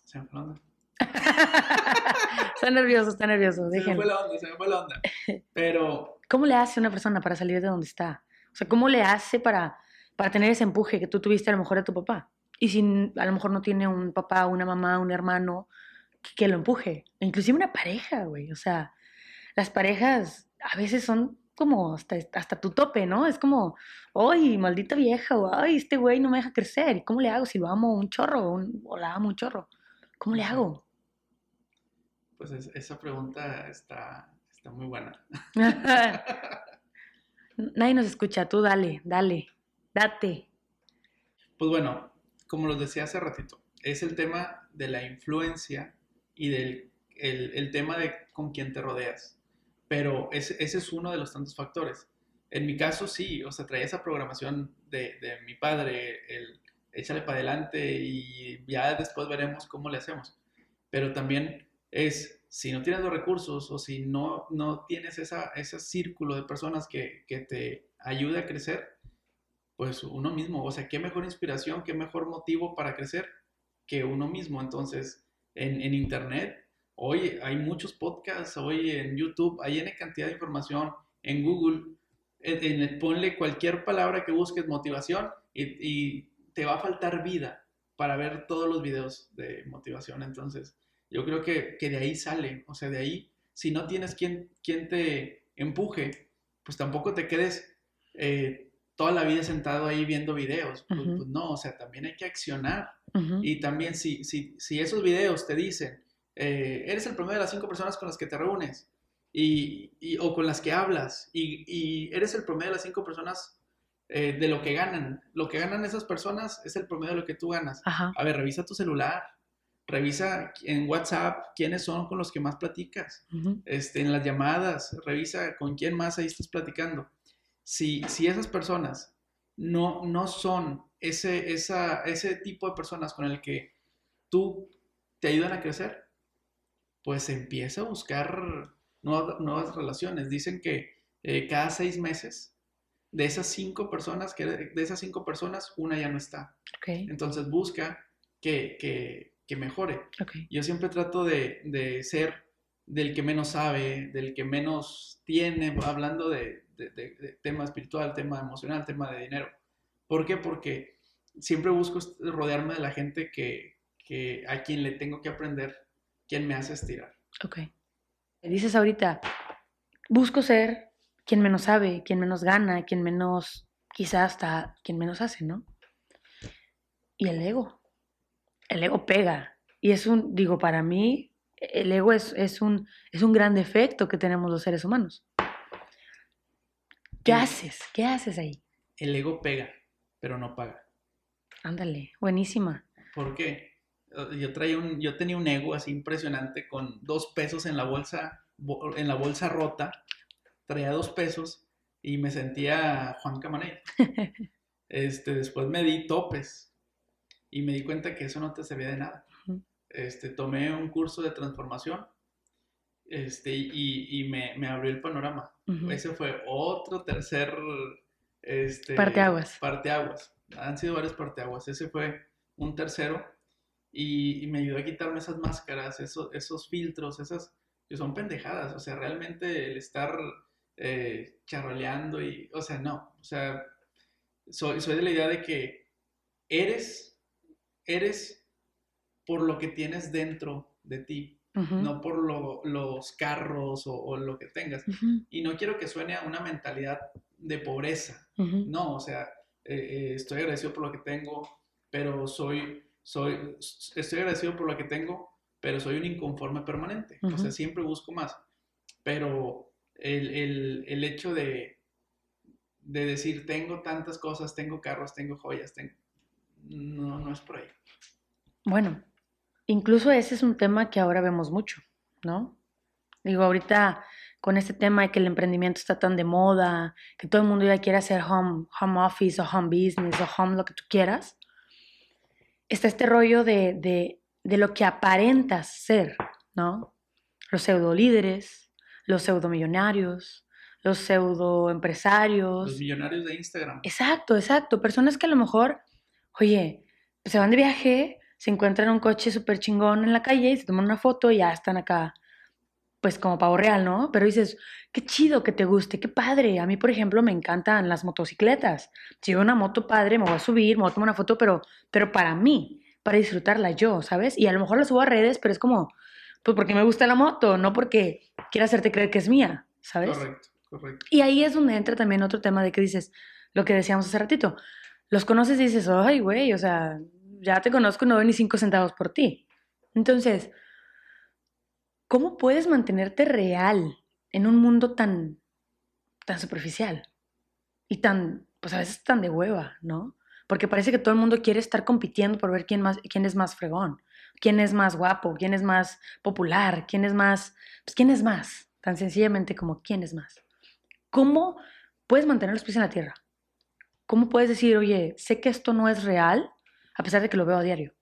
¿Se me fue la onda? está nervioso, está nervioso. Se me fue la onda, se me fue la onda. Pero... ¿Cómo le hace una persona para salir de donde está? O sea, ¿cómo le hace para, para tener ese empuje que tú tuviste a lo mejor de tu papá? Y si a lo mejor no tiene un papá, una mamá, un hermano que, que lo empuje. Inclusive una pareja, güey. O sea, las parejas a veces son como hasta, hasta tu tope, ¿no? Es como, ¡ay, maldita vieja! O ¡ay, este güey no me deja crecer! ¿Y cómo le hago si lo amo un chorro o la amo un chorro? ¿Cómo le hago? Pues esa pregunta está, está muy buena. Nadie nos escucha, tú dale, dale, date. Pues bueno, como los decía hace ratito, es el tema de la influencia y del el tema de con quién te rodeas pero ese, ese es uno de los tantos factores. En mi caso, sí, o sea, traía esa programación de, de mi padre, el échale para adelante y ya después veremos cómo le hacemos. Pero también es, si no tienes los recursos o si no, no tienes esa, ese círculo de personas que, que te ayude a crecer, pues uno mismo, o sea, qué mejor inspiración, qué mejor motivo para crecer que uno mismo. Entonces, en, en Internet Hoy hay muchos podcasts, hoy en YouTube hay N cantidad de información, en Google, en, ponle cualquier palabra que busques motivación y, te va a faltar vida para ver todos los videos de motivación. Entonces, yo creo que, de ahí sale, o sea, de ahí, si no tienes quien, quien te empuje, pues tampoco te quedes eh, toda la vida sentado ahí viendo videos. Pues, pues, no, o sea, también hay que accionar. Y también si, si, si esos videos te dicen, eh, eres el promedio de las cinco personas con las que te reúnes y, o con las que hablas y, eres el promedio de las cinco personas eh, de lo que ganan. Lo que ganan esas personas es el promedio de lo que tú ganas. Ajá. A ver, revisa tu celular, revisa en WhatsApp quiénes son con los que más platicas, ujú, este, en las llamadas, revisa con quién más ahí estás platicando. Si, si esas personas no, no son ese, esa, ese tipo de personas con el que tú te ayudan a crecer, pues empieza a buscar nuevas, nuevas relaciones. Dicen que eh, cada seis meses, de esas cinco personas, que de esas cinco personas, una ya no está. Entonces busca que, que, que mejore. Yo siempre trato de, de ser del que menos sabe, del que menos tiene, hablando de, de- de- tema espiritual, tema emocional, tema de dinero. ¿Por qué? Porque siempre busco rodearme de la gente que, que a quien le tengo que aprender, quien me hace estirar. Ok. Dices ahorita, busco ser quien menos sabe, quien menos gana, quien menos, quizás hasta quien menos hace, ¿no? Y el ego. El ego pega. Y es un, digo, para mí, el ego es, es un, es un gran defecto que tenemos los seres humanos. ¿Qué El- haces? ¿Qué haces ahí? El ego pega, pero no paga. Ándale, buenísima. ¿Por qué? Eh, Yo, traía un, yo tenía un ego así impresionante con dos pesos en la bolsa, bo- en la bolsa rota. Traía dos pesos y me sentía Juan Camaney. Este, después me di topes y me di cuenta que eso no te servía de nada. Este, tomé un curso de transformación este, y, y me, me abrió el panorama. Ujú. Ese fue otro tercer este, Parteaguas. parteaguas. Han sido varios parteaguas. Ese fue un tercero y, y me ayudó a quitarme esas máscaras, esos, esos filtros, esas que son pendejadas. O sea, realmente el estar eh, charroleando y, o sea, no. O sea, soy, soy de la idea de que eres, eres por lo que tienes dentro de ti, no por lo- los carros o, o lo que tengas. Y no quiero que suene a una mentalidad de pobreza. No, o sea, eh, eh, estoy agradecido por lo que tengo, pero soy, soy, estoy agradecido por lo que tengo, pero soy un inconforme permanente. O sea, siempre busco más. Pero el, el- el hecho de, de decir, tengo tantas cosas, tengo carros, tengo joyas, tengo... No, no es por ahí. Bueno, incluso ese es un tema que ahora vemos mucho, ¿no? Digo, ahorita con este tema de que el emprendimiento está tan de moda, que todo el mundo ya quiere hacer home, home office o home business o home lo que tú quieras, está este rollo de, de, de lo que aparentas ser, ¿no? Los pseudo líderes, los pseudo millonarios, los pseudo empresarios. Los millonarios de Instagram. Exacto, exacto. Personas que a lo mejor, oye, se van de viaje, se encuentran un coche súper chingón en la calle y se toman una foto y ya están acá, pues como pavo real, ¿no? Pero dices, qué chido que te guste, qué padre. A mí, por ejemplo, me encantan las motocicletas. Si veo una moto padre, me voy a subir, me voy a tomar una foto, pero, pero para mí, para disfrutarla yo, ¿sabes? Y a lo mejor la subo a redes, pero es como, pues porque me gusta la moto, no porque quiera hacerte creer que es mía, ¿sabes? Correcto, correcto. Y ahí es donde entra también otro tema de que dices, lo que decíamos hace ratito, los conoces y dices, ay, güey, o sea, ya te conozco, no doy ni cinco centavos por ti. Entonces, ¿cómo puedes mantenerte real en un mundo tan, tan superficial y tan, pues a veces tan de hueva, ¿no? Porque parece que todo el mundo quiere estar compitiendo por ver quién, más, quién es más fregón, quién es más guapo, quién es más popular, quién es más, pues quién es más, tan sencillamente como quién es más. ¿Cómo puedes mantener los pies en la tierra? ¿Cómo puedes decir, oye, sé que esto no es real, a pesar de que lo veo a diario?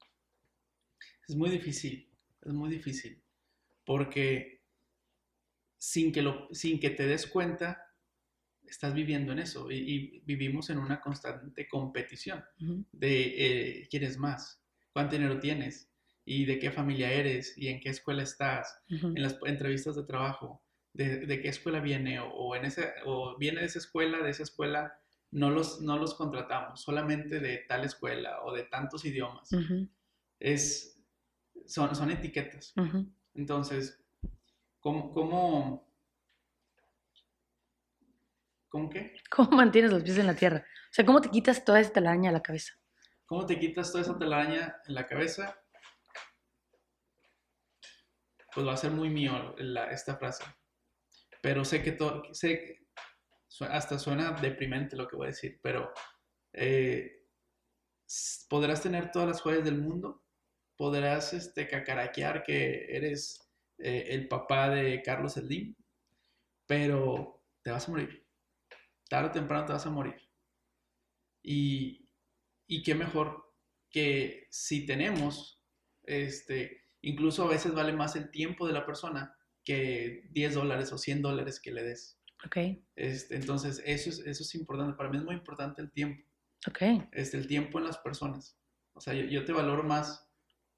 Es muy difícil, es muy difícil, porque sin que, lo, sin que te des cuenta, estás viviendo en eso y, y vivimos en una constante competición de eh, quién es más, cuánto dinero tienes y de qué familia eres y en qué escuela estás, en las entrevistas de trabajo, de, de qué escuela viene o, o en ese, o viene de esa escuela, de esa escuela no los, no los contratamos, solamente de tal escuela o de tantos idiomas. Es, son, son etiquetas. Entonces, ¿cómo, cómo, ¿cómo qué? ¿Cómo mantienes los pies en la tierra? O sea, ¿cómo te quitas toda esta telaraña de la cabeza? ¿Cómo te quitas toda esa telaraña en la cabeza? Pues va a ser muy mío la- esta frase. Pero sé que, to- sé, hasta suena deprimente lo que voy a decir, pero eh, podrás tener todas las joyas del mundo, podrás este, cacaraquear que eres eh, el papá de Carlos Slim, pero te vas a morir. Tarde o temprano te vas a morir. Y, y qué mejor que si tenemos, este, incluso a veces vale más el tiempo de la persona que 10 dólares o 100 dólares que le des. Ok. Este, entonces, eso es, eso es importante. Para mí es muy importante el tiempo. Ok. Este, el tiempo en las personas. O sea, yo, te valoro más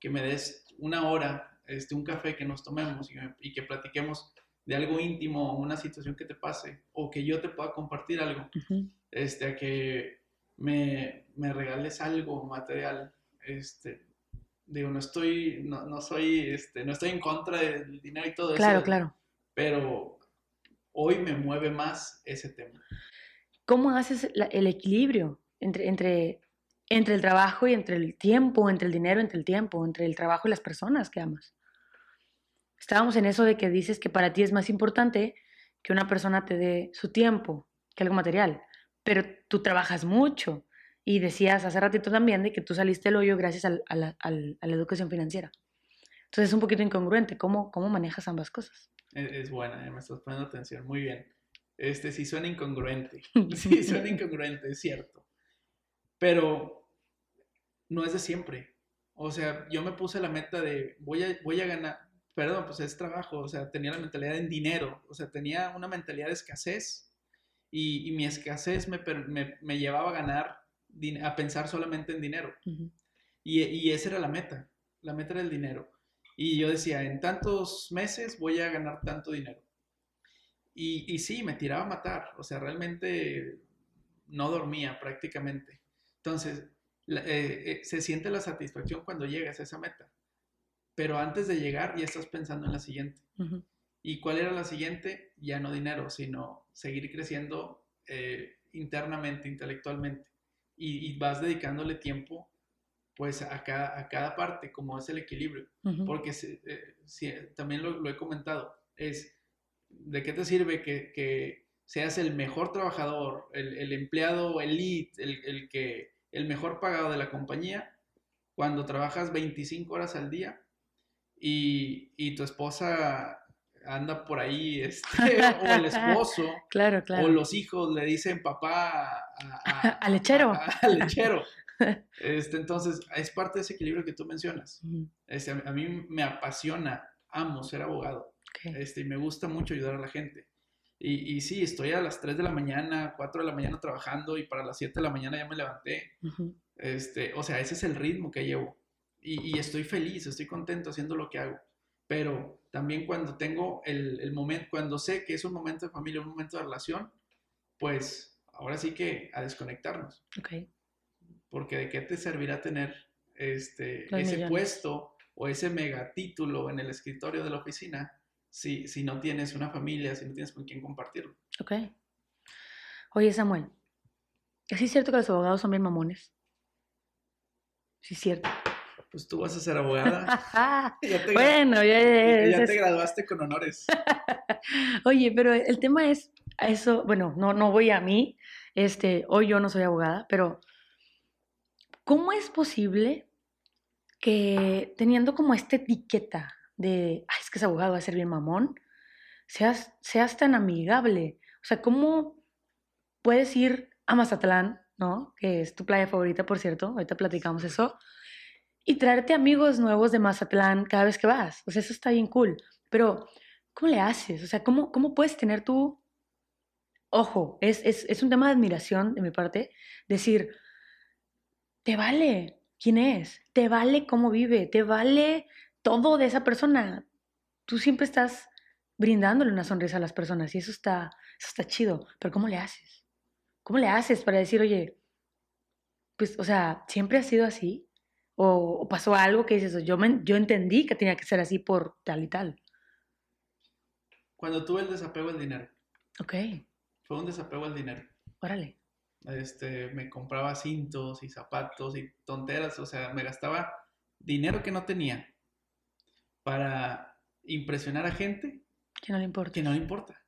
que me des una hora, este, un café que nos tomemos y, que platiquemos de algo íntimo, una situación que te pase, o que yo te pueda compartir algo, este, a que me, me, regales algo material, este, digo, no estoy, no, no, soy, este, no estoy en contra del dinero y todo eso. Claro, claro. Pero hoy me mueve más ese tema. ¿Cómo haces el equilibrio entre, entre, entre el trabajo y entre el tiempo, entre el dinero, entre el tiempo, entre el trabajo y las personas que amas? Estábamos en eso de que dices que para ti es más importante que una persona te dé su tiempo que algo material, pero tú trabajas mucho y decías hace ratito también de que tú saliste del hoyo gracias a, la, educación financiera. Entonces es un poquito incongruente. ¿Cómo, cómo manejas ambas cosas? Es, buena, eh, me estás poniendo atención. Muy bien. Este sí suena incongruente. Sí suena incongruente, es cierto. Pero no es de siempre. O sea, yo me puse la meta de voy a, voy a ganar, perdón, pues es trabajo, o sea, tenía la mentalidad en dinero, o sea, tenía una mentalidad de escasez y, mi escasez me, me, me, llevaba a ganar, a pensar solamente en dinero. y, y esa era la meta, la meta era el dinero. Y yo decía, en tantos meses voy a ganar tanto dinero. Y, y sí, me tiraba a matar, o sea, realmente no dormía prácticamente. Entonces, eh, eh, se siente la satisfacción cuando llegas a esa meta. Pero antes de llegar ya estás pensando en la siguiente. ¿Y cuál era la siguiente? Ya no dinero, sino seguir creciendo eh, internamente, intelectualmente. Y, y, vas dedicándole tiempo pues a cada, a cada parte, como es el equilibrio. Porque eh, también lo, he comentado, es de qué te sirve que, que seas el mejor trabajador, el, el empleado elite, el, el, que, el mejor pagado de la compañía, cuando trabajas 25 horas al día y, y tu esposa anda por ahí, este, o el esposo, claro, claro. o los hijos le dicen papá al lechero. al lechero. Este, entonces, es parte de ese equilibrio que tú mencionas. Este, a, mí me apasiona, amo ser abogado. Este, y me gusta mucho ayudar a la gente. Y, y, sí, estoy a las 3 de la mañana, 4 de la mañana trabajando y para las 7 de la mañana ya me levanté. este, o sea, ese es el ritmo que llevo. Y, y, estoy feliz, estoy contento haciendo lo que hago. Pero también cuando tengo el, el momento, cuando sé que es un momento de familia, un momento de relación, pues ahora sí que a desconectarnos. Okay porque de qué te servirá tener este, ese puesto o ese megatítulo en el escritorio de la oficina si, si no tienes una familia, si no tienes con quién compartirlo. Ok. Oye, Samuel, ¿es cierto que los abogados son bien mamones? Sí, es cierto. Pues tú vas a ser abogada. bueno, ya, ya, te graduaste con honores. Oye, pero el tema es eso, bueno, no, no voy a mí, este, hoy yo no soy abogada, pero ¿Cómo es posible que teniendo como esta etiqueta de, Ay, es que ese abogado va a ser bien mamón, seas, seas tan amigable? O sea, ¿cómo puedes ir a Mazatlán, ¿no? Que es tu playa favorita, por cierto, ahorita platicamos eso, y traerte amigos nuevos de Mazatlán cada vez que vas. O sea, eso está bien cool. Pero, ¿cómo le haces? O sea, ¿cómo, cómo puedes tener tú... Ojo, es, es, es un tema de admiración de mi parte, decir, te vale quién es, te vale cómo vive, te vale todo de esa persona. Tú siempre estás brindándole una sonrisa a las personas y eso está, eso está chido. Pero ¿cómo le haces? ¿Cómo le haces para decir, oye, pues, o sea, siempre ha sido así? ¿O, pasó algo que dices, yo, me, yo entendí que tenía que ser así por tal y tal? Cuando tuve el desapego al dinero. Ok. Fue un desapego al dinero. Órale este, me compraba cintos y zapatos y tonteras, o sea, me gastaba dinero que no tenía para impresionar a gente que no le importa. Que no le importa.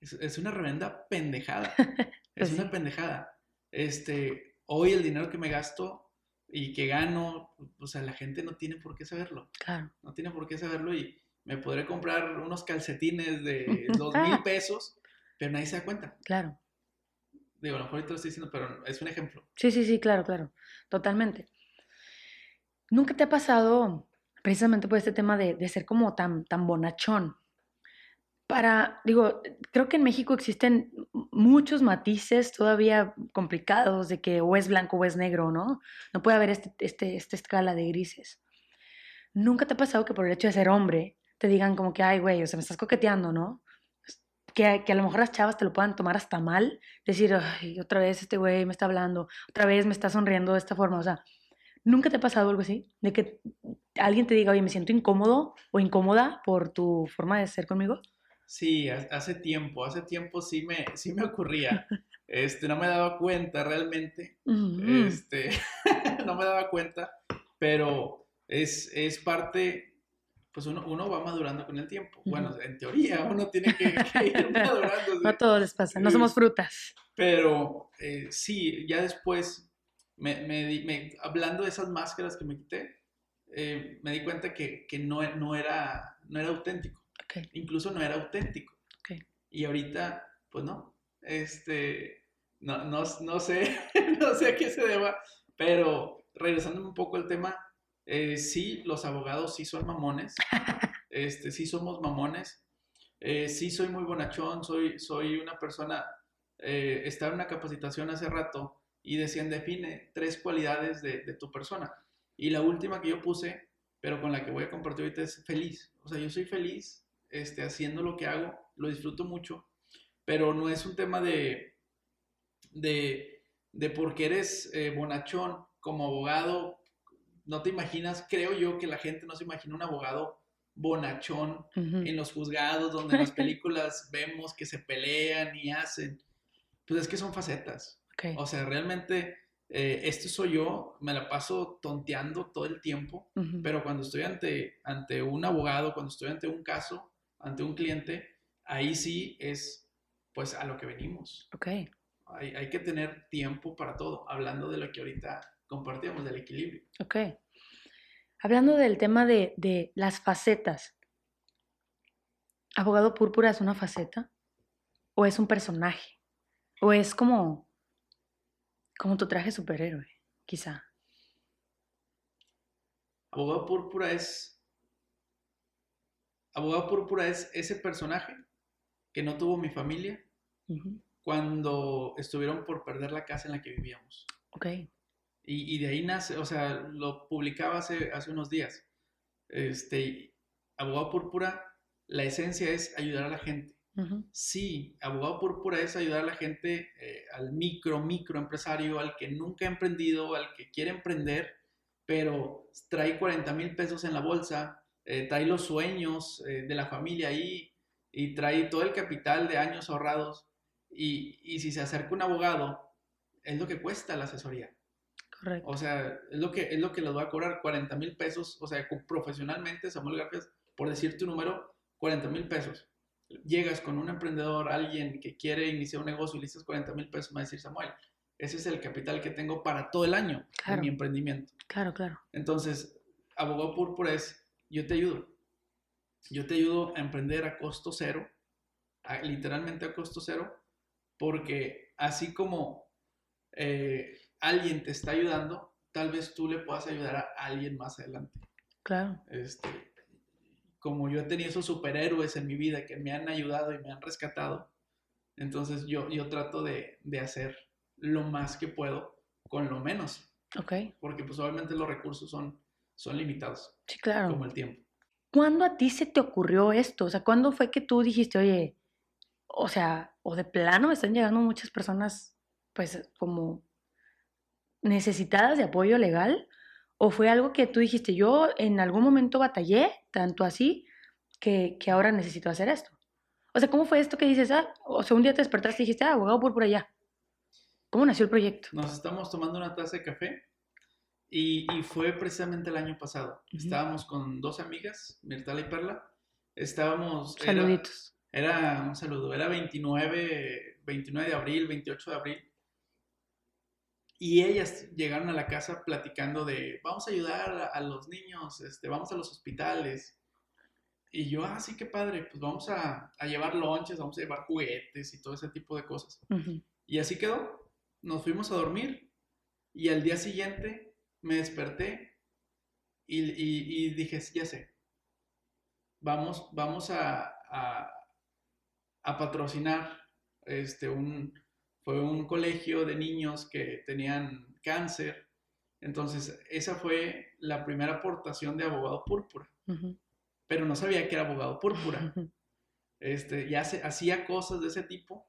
es, una revenda pendejada. Pues es una pendejada. Este, hoy el dinero que me gasto y que gano, o sea, la gente no tiene por qué saberlo. Claro. No tiene por qué saberlo y me podré comprar unos calcetines de dos mil pesos, pero nadie se da cuenta. Claro. Digo, a lo mejor ahorita lo estoy diciendo, pero es un ejemplo. Sí, sí, sí, claro, claro. Totalmente. ¿Nunca te ha pasado, precisamente por este tema de, de ser como tan, tan bonachón? Para, digo, creo que en México existen muchos matices todavía complicados de que o es blanco o es negro, ¿no? No puede haber este, este, esta escala de grises. ¿Nunca te ha pasado que por el hecho de ser hombre te digan como que, ay, güey, o sea, me estás coqueteando, ¿no? Que, que a lo mejor las chavas te lo puedan tomar hasta mal, decir, ay, otra vez este güey me está hablando, otra vez me está sonriendo de esta forma, o sea, ¿nunca te ha pasado algo así? De que alguien te diga, oye, me siento incómodo o incómoda por tu forma de ser conmigo. Sí, hace tiempo, hace tiempo sí me, sí me ocurría. Este, no me daba cuenta realmente. Este, no me daba cuenta, pero es, es parte, pues uno, uno va madurando con el tiempo. Bueno, en teoría uno tiene que, ir madurando. no a todos les pasa, no somos frutas. Pero eh, sí, ya después, me, me, hablando de esas máscaras que me quité, eh, me di cuenta que, que no, no, era, no era auténtico. Incluso no era auténtico. Y ahorita, pues no. Este, no, no, no, sé, no sé a qué se deba, pero regresando un poco al tema, eh, sí, los abogados sí son mamones. Este, sí somos mamones. Eh, sí soy muy bonachón, soy, soy una persona, eh, estaba en una capacitación hace rato y decían, define tres cualidades de, de, tu persona. Y la última que yo puse, pero con la que voy a compartir ahorita es feliz. O sea, yo soy feliz este, haciendo lo que hago, lo disfruto mucho, pero no es un tema de, de, de porque eres eh, bonachón como abogado, no te imaginas, creo yo que la gente no se imagina un abogado bonachón en los juzgados, donde en las películas vemos que se pelean y hacen. Pues es que son facetas. O sea, realmente eh, este soy yo, me la paso tonteando todo el tiempo, pero cuando estoy ante, ante un abogado, cuando estoy ante un caso, ante un cliente, ahí sí es pues a lo que venimos. Ok. Hay, hay que tener tiempo para todo, hablando de lo que ahorita compartíamos, del equilibrio. Ok. Hablando del tema de, de las facetas, ¿abogado púrpura es una faceta? ¿O es un personaje? ¿O es como, como tu traje superhéroe, quizá? Abogado púrpura es Abogado Púrpura es ese personaje que no tuvo mi familia cuando estuvieron por perder la casa en la que vivíamos. Ok. Y, de ahí nace, o sea, lo publicaba hace, hace unos días. Este, Abogado Púrpura, la esencia es ayudar a la gente. Sí, Abogado Púrpura es ayudar a la gente, eh, al micro, micro empresario, al que nunca ha emprendido, al que quiere emprender, pero trae 40 mil pesos en la bolsa eh, trae los sueños eh, de la familia ahí y trae todo el capital de años ahorrados. Y, y, si se acerca un abogado, es lo que cuesta la asesoría. Correcto. O sea, es lo que, es lo que les va a cobrar 40 mil pesos. O sea, profesionalmente, Samuel Garfias, por decirte un número, 40 mil pesos. Llegas con un emprendedor, alguien que quiere iniciar un negocio y le dices 40 mil pesos, me va a decir Samuel, ese es el capital que tengo para todo el año en mi emprendimiento. Claro, claro. Entonces, abogado púrpura es yo te ayudo. Yo te ayudo a emprender a costo cero, literalmente a costo cero, porque así como eh, alguien te está ayudando, tal vez tú le puedas ayudar a alguien más adelante. Claro. Este, como yo he tenido esos superhéroes en mi vida que me han ayudado y me han rescatado, entonces yo, yo trato de, de hacer lo más que puedo con lo menos. Ok. Porque pues obviamente los recursos son son limitados. Sí, claro. Como el tiempo. ¿Cuándo a ti se te ocurrió esto? O sea, ¿cuándo fue que tú dijiste, oye, o sea, o de plano me están llegando muchas personas, pues, como necesitadas de apoyo legal? ¿O fue algo que tú dijiste, yo en algún momento batallé, tanto así, que, que ahora necesito hacer esto? O sea, ¿cómo fue esto que dices, ah, o sea, un día te despertaste y dijiste, ah, abogado por por allá? ¿Cómo nació el proyecto? Nos estamos tomando una taza de café y, fue precisamente el año pasado. Estábamos con dos amigas, Mirtala y Perla. Estábamos... Saluditos. Era, un saludo, era 29, 29 de abril, 28 de abril. Y ellas llegaron a la casa platicando de, vamos a ayudar a, los niños, este, vamos a los hospitales. Y yo, ah, sí, qué padre, pues vamos a, a llevar lonches, vamos a llevar juguetes y todo ese tipo de cosas. Y así quedó. Nos fuimos a dormir y al día siguiente me desperté y, y, dije, ya sé, vamos, vamos a, a, a patrocinar este, un, fue un colegio de niños que tenían cáncer. Entonces, esa fue la primera aportación de abogado púrpura. Pero no sabía que era abogado púrpura. Este, ya se, hacía cosas de ese tipo,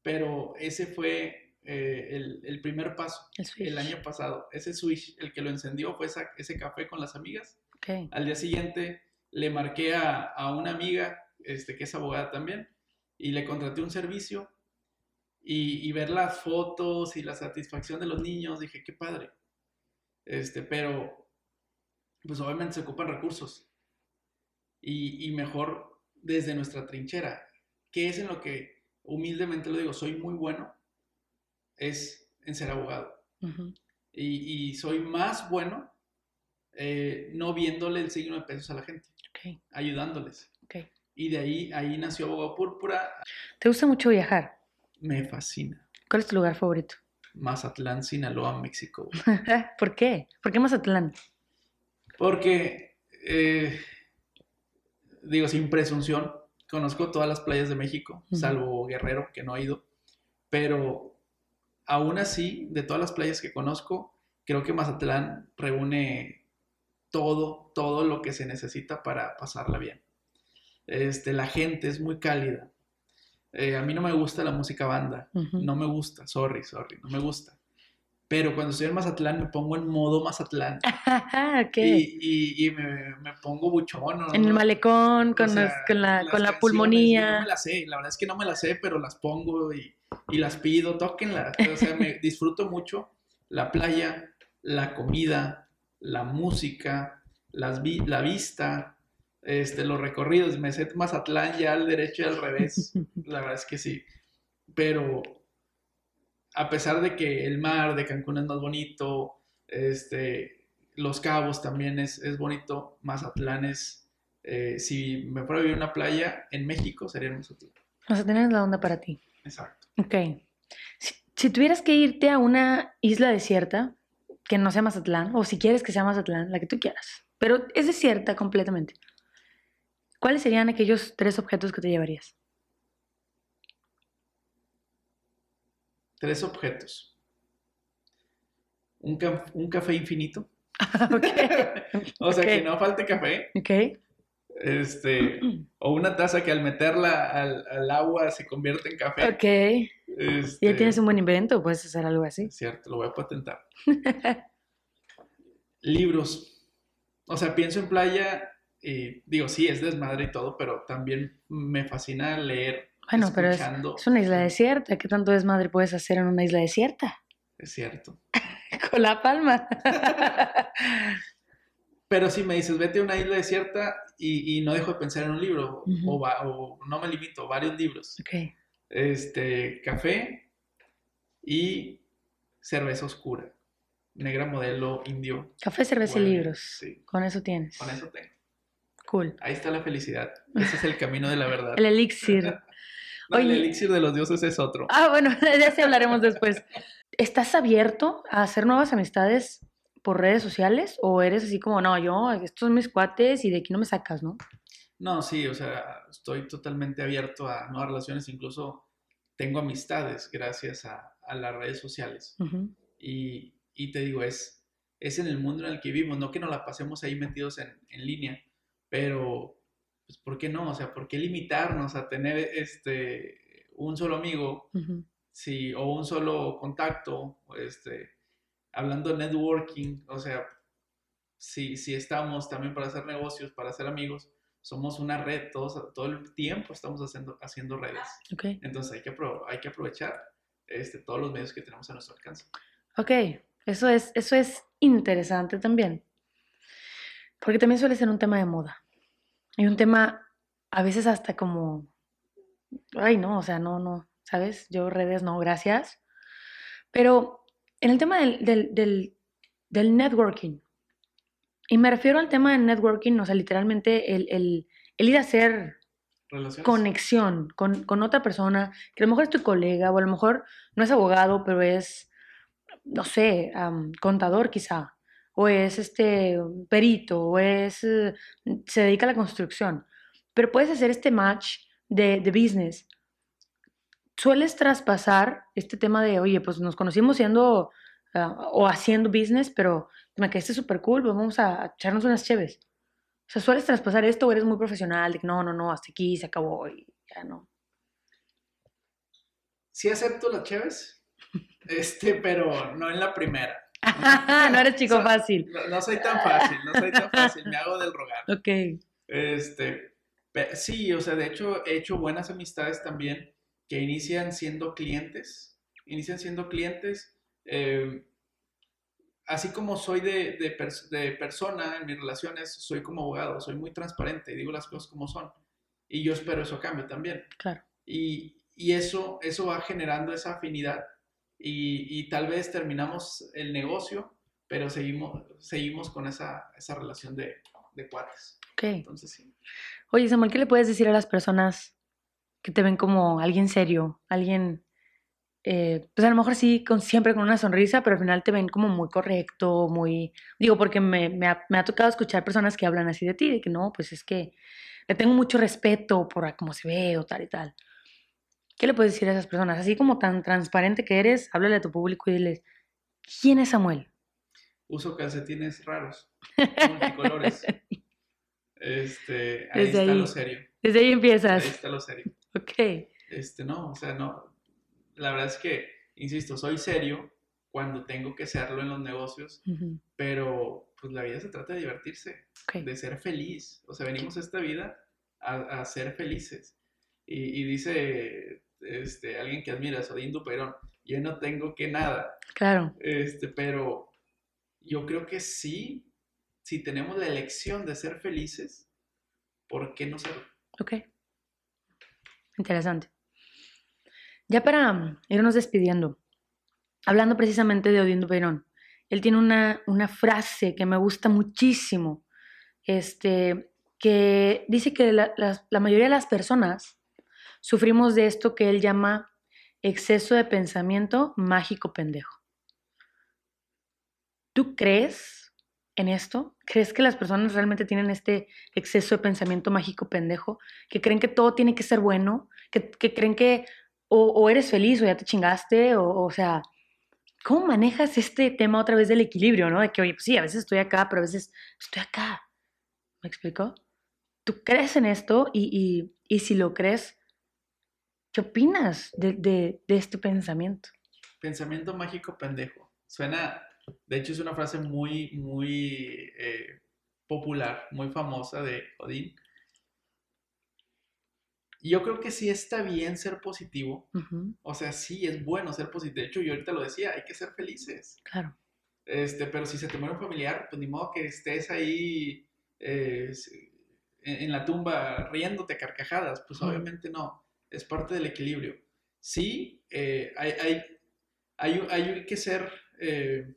pero ese fue eh, el, primer paso el, año pasado. Ese switch, el que lo encendió fue ese café con las amigas. Al día siguiente le marqué a, a, una amiga este, que es abogada también y le contraté un servicio y, ver las fotos y la satisfacción de los niños, dije, qué padre. Este, pero, pues obviamente se ocupan recursos. Y, mejor desde nuestra trinchera, que es en lo que humildemente lo digo, soy muy bueno, es en ser abogado. y, soy más bueno eh, no viéndole el signo de pesos a la gente, ayudándoles. Y de ahí, ahí nació Abogado Púrpura. ¿Te gusta mucho viajar? Me fascina. ¿Cuál es tu lugar favorito? Mazatlán, Sinaloa, México. ¿Por qué? ¿Por qué Mazatlán? Porque, eh, digo, sin presunción, conozco todas las playas de México, salvo Guerrero, que no ha ido, pero aún así, de todas las playas que conozco, creo que Mazatlán reúne todo, todo lo que se necesita para pasarla bien. Este, la gente es muy cálida, eh, a mí no me gusta la música banda, no me gusta, sorry, sorry, no me gusta. Pero cuando estoy en Mazatlán me pongo en modo Mazatlán. Y, y, me, me, pongo buchón. En el malecón, con, con la, con la pulmonía. No me las sé, la verdad es que no me las sé, pero las pongo y, y las pido, tóquenlas. O sea, me disfruto mucho la playa, la comida, la música, las la vista, este, los recorridos. Me sé Mazatlán ya al derecho y al revés. La verdad es que sí. Pero a pesar de que el mar de Cancún es más bonito, este, Los Cabos también es, es bonito, Mazatlán es, eh, si me fuera a vivir en una playa en México, sería Mazatlán. Mazatlán es la onda para ti. Exacto. Ok. Si, si, tuvieras que irte a una isla desierta, que no sea Mazatlán, o si quieres que sea Mazatlán, la que tú quieras, pero es desierta completamente, ¿Cuáles serían aquellos tres objetos que te llevarías? Tres objetos. Un, café infinito. o sea, que no falte café. Ok. Este, o una taza que al meterla al, agua se convierte en café. Ok. Este, ya tienes un buen invento, puedes hacer algo así. Cierto, lo voy a patentar. Libros. O sea, pienso en playa y digo, sí, es desmadre y todo, pero también me fascina leer. Bueno, pero es, una isla desierta. ¿Qué tanto desmadre puedes hacer en una isla desierta? Es cierto. Con la palma. pero si me dices, vete a una isla desierta y, no dejo de pensar en un libro, o, no me limito, varios libros. Ok. Este, café y cerveza oscura. Negra modelo indio. Café, cerveza y libros. Sí. Con eso tienes. Con eso tengo. Cool. Ahí está la felicidad. Ese es el camino de la verdad. El elixir. el elixir de los dioses es otro. Ah, bueno, ya sí hablaremos después. ¿Estás abierto a hacer nuevas amistades por redes sociales? ¿O eres así como, no, yo, estos son mis cuates y de aquí no me sacas, ¿no? No, sí, o sea, estoy totalmente abierto a nuevas relaciones. Incluso tengo amistades gracias a, las redes sociales. y, y, te digo, es, es en el mundo en el que vivimos, no que nos la pasemos ahí metidos en, en línea pero, pues, ¿por qué no? O sea, ¿por qué limitarnos a tener este, un solo amigo sí, o un solo contacto? Este, hablando de networking, o sea, si, si estamos también para hacer negocios, para hacer amigos, somos una red, todos, todo el tiempo estamos haciendo, haciendo redes. Entonces hay que, hay que aprovechar este, todos los medios que tenemos a nuestro alcance. Ok, eso es, eso es interesante también. Porque también suele ser un tema de moda. Y un tema a veces hasta como ay, no, o sea, no, no, ¿sabes? Yo redes no, gracias. Pero en el tema del, del, del, del networking, y me refiero al tema del networking, o sea, literalmente el, el, el ir a hacer Relaciones. conexión con, con otra persona, que a lo mejor es tu colega, o a lo mejor no es abogado, pero es, no sé, am, contador quizá, o es este perito, o es, eh, se dedica a la construcción. Pero puedes hacer este match de, de business. Sueles traspasar este tema de, oye, pues nos conocimos siendo ah, o haciendo business, pero me caíste súper cool, pues vamos a echarnos unas cheves. O sea, ¿sueles traspasar esto o eres muy profesional? De no, no, no, hasta aquí se acabó y ya no. Sí acepto las cheves, este, pero no en la primera. no eres chico So- fácil. No, no soy tan fácil, no soy tan fácil, me hago del rogar. Ok. Este, sí, o sea, de hecho he hecho buenas amistades también que inician siendo clientes, inician siendo clientes, eh, así como soy de, de de persona en mis relaciones, soy como abogado, soy muy transparente y digo las cosas como son. Y yo espero eso a cambio también. Claro. Y, y eso, eso va generando esa afinidad y, y tal vez terminamos el negocio, pero seguimos, seguimos con esa, esa relación de, de cuates. Ok. Entonces sí. Oye, Samuel, ¿qué le puedes decir a las personas que te ven como alguien serio? Alguien, eh, pues a lo mejor sí, con, siempre con una sonrisa, pero al final te ven como muy correcto, muy... Digo, porque me, me ha, me ha tocado escuchar personas que hablan así de ti, de que no, pues es que le tengo mucho respeto por cómo se ve o tal y tal. ¿Qué le puedes decir a esas personas? Así como tan transparente que eres, háblale a tu público y diles, ¿quién es Samuel? Uso calcetines raros, multicolores. Este, ahí Desde está ahí. lo serio. Desde ahí Ahí empiezas. está lo serio. Ok. Este, no, o sea, no. La verdad es que, insisto, soy serio cuando tengo que serlo en los negocios, pero pues la vida se trata de divertirse, de ser feliz. O sea, venimos a esta vida a, a ser felices. Y, y dice este, alguien que admiras, Odín Duperón, yo no tengo que nada, Claro. este, pero yo creo que sí, si tenemos la elección de ser felices, ¿por qué no serlo? Ok. Interesante. Ya para irnos despidiendo, hablando precisamente de Odindo Perón, él tiene una, una frase que me gusta muchísimo, este, que dice que la, la mayoría de las personas sufrimos de esto que él llama exceso de pensamiento mágico pendejo. ¿Tú crees en esto? ¿Crees que las personas realmente tienen este exceso de pensamiento mágico pendejo? Que creen que todo tiene que ser bueno, que, creen que o, eres feliz o ya te chingaste, o, o sea, ¿cómo manejas este tema otra vez del equilibrio, no? De que, oye, pues sí, a veces estoy acá, pero a veces estoy acá. ¿Me explico? ¿Tú crees en esto? Y si lo crees, ¿qué opinas de, de, de este pensamiento? Pensamiento mágico pendejo. Suena, de hecho es una frase muy, muy eh, popular, muy famosa de Odín. Yo creo que sí está bien ser positivo. O sea, sí es bueno ser positivo. De hecho, yo ahorita lo decía, hay que ser felices. claro. Este, pero si se te muere un familiar, pues ni modo que estés ahí eh, en, la tumba riéndote a carcajadas. Pues obviamente no. Es parte del equilibrio. Sí, eh, hay, hay, hay, hay que ser, eh,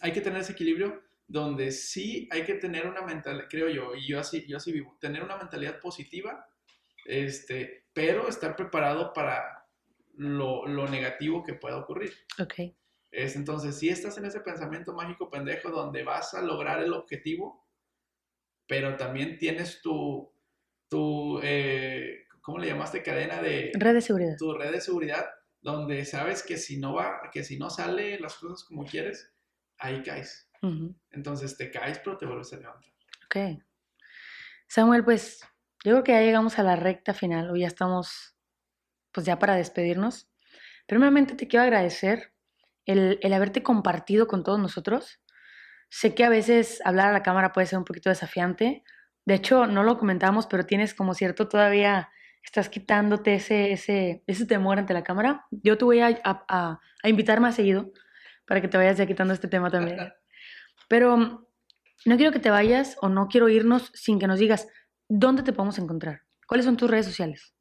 hay que tener ese equilibrio donde sí hay que tener una mentalidad, creo yo, y yo así, yo así vivo, tener una mentalidad positiva, este, pero estar preparado para lo, lo negativo que pueda ocurrir. Ok. Es, entonces, si estás en ese pensamiento mágico pendejo donde vas a lograr el objetivo, pero también tienes tu, tu eh, ¿cómo le llamaste? Cadena de Red de seguridad. tu red de seguridad, donde sabes que si no va, que si no sale las cosas como quieres, ahí caes. Ujú. Entonces te caes, pero te vuelves a levantar. Ok. Samuel, pues yo creo que ya llegamos a la recta final o ya estamos, pues ya para despedirnos. Primeramente te quiero agradecer el, el haberte compartido con todos nosotros. Sé que a veces hablar a la cámara puede ser un poquito desafiante. De hecho, no lo comentamos, pero tienes como cierto todavía, estás quitándote ese, ese, ese temor ante la cámara. Yo te voy a, a- a- invitar más seguido para que te vayas ya quitando este tema también. Pero mm, no quiero que te vayas o no quiero irnos sin que nos digas dónde te podemos encontrar. ¿Cuáles son tus redes sociales?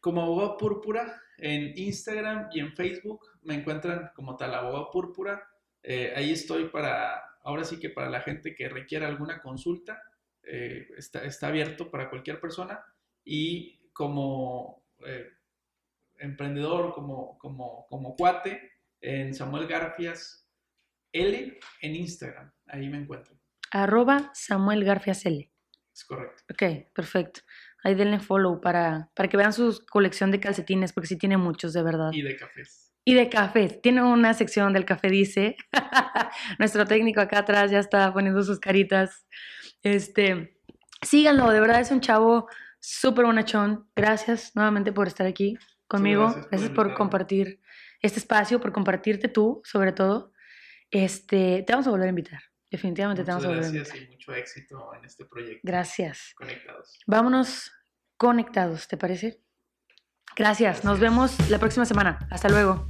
Como abogado púrpura en Instagram y en Facebook me encuentran como tal abogado púrpura. Eh, ahí estoy para, ahora sí que para la gente que requiera alguna consulta, eh, está, está, abierto para cualquier persona. Y como eh, emprendedor, como, como, como cuate, en Samuel Garfias L en Instagram. Ahí me encuentro. Arroba Samuel Garfias L. Es correcto. Ok, perfecto. Ahí denle follow para, para que vean su colección de calcetines, porque sí tiene muchos, de verdad. Y de cafés. Y de cafés. Tiene una sección del café, dice. Nuestro técnico acá atrás ya está poniendo sus caritas. Este, síganlo, de verdad es un chavo súper bonachón. Gracias nuevamente por estar aquí conmigo. Gracias por, gracias por compartir este espacio, por compartirte tú, sobre todo. Este, te vamos a volver a invitar. Definitivamente te vamos a volver a invitar. Gracias y mucho éxito en este proyecto. Gracias. Conectados. Vámonos conectados, ¿te parece? Gracias. Gracias. Nos vemos la próxima semana. Hasta luego.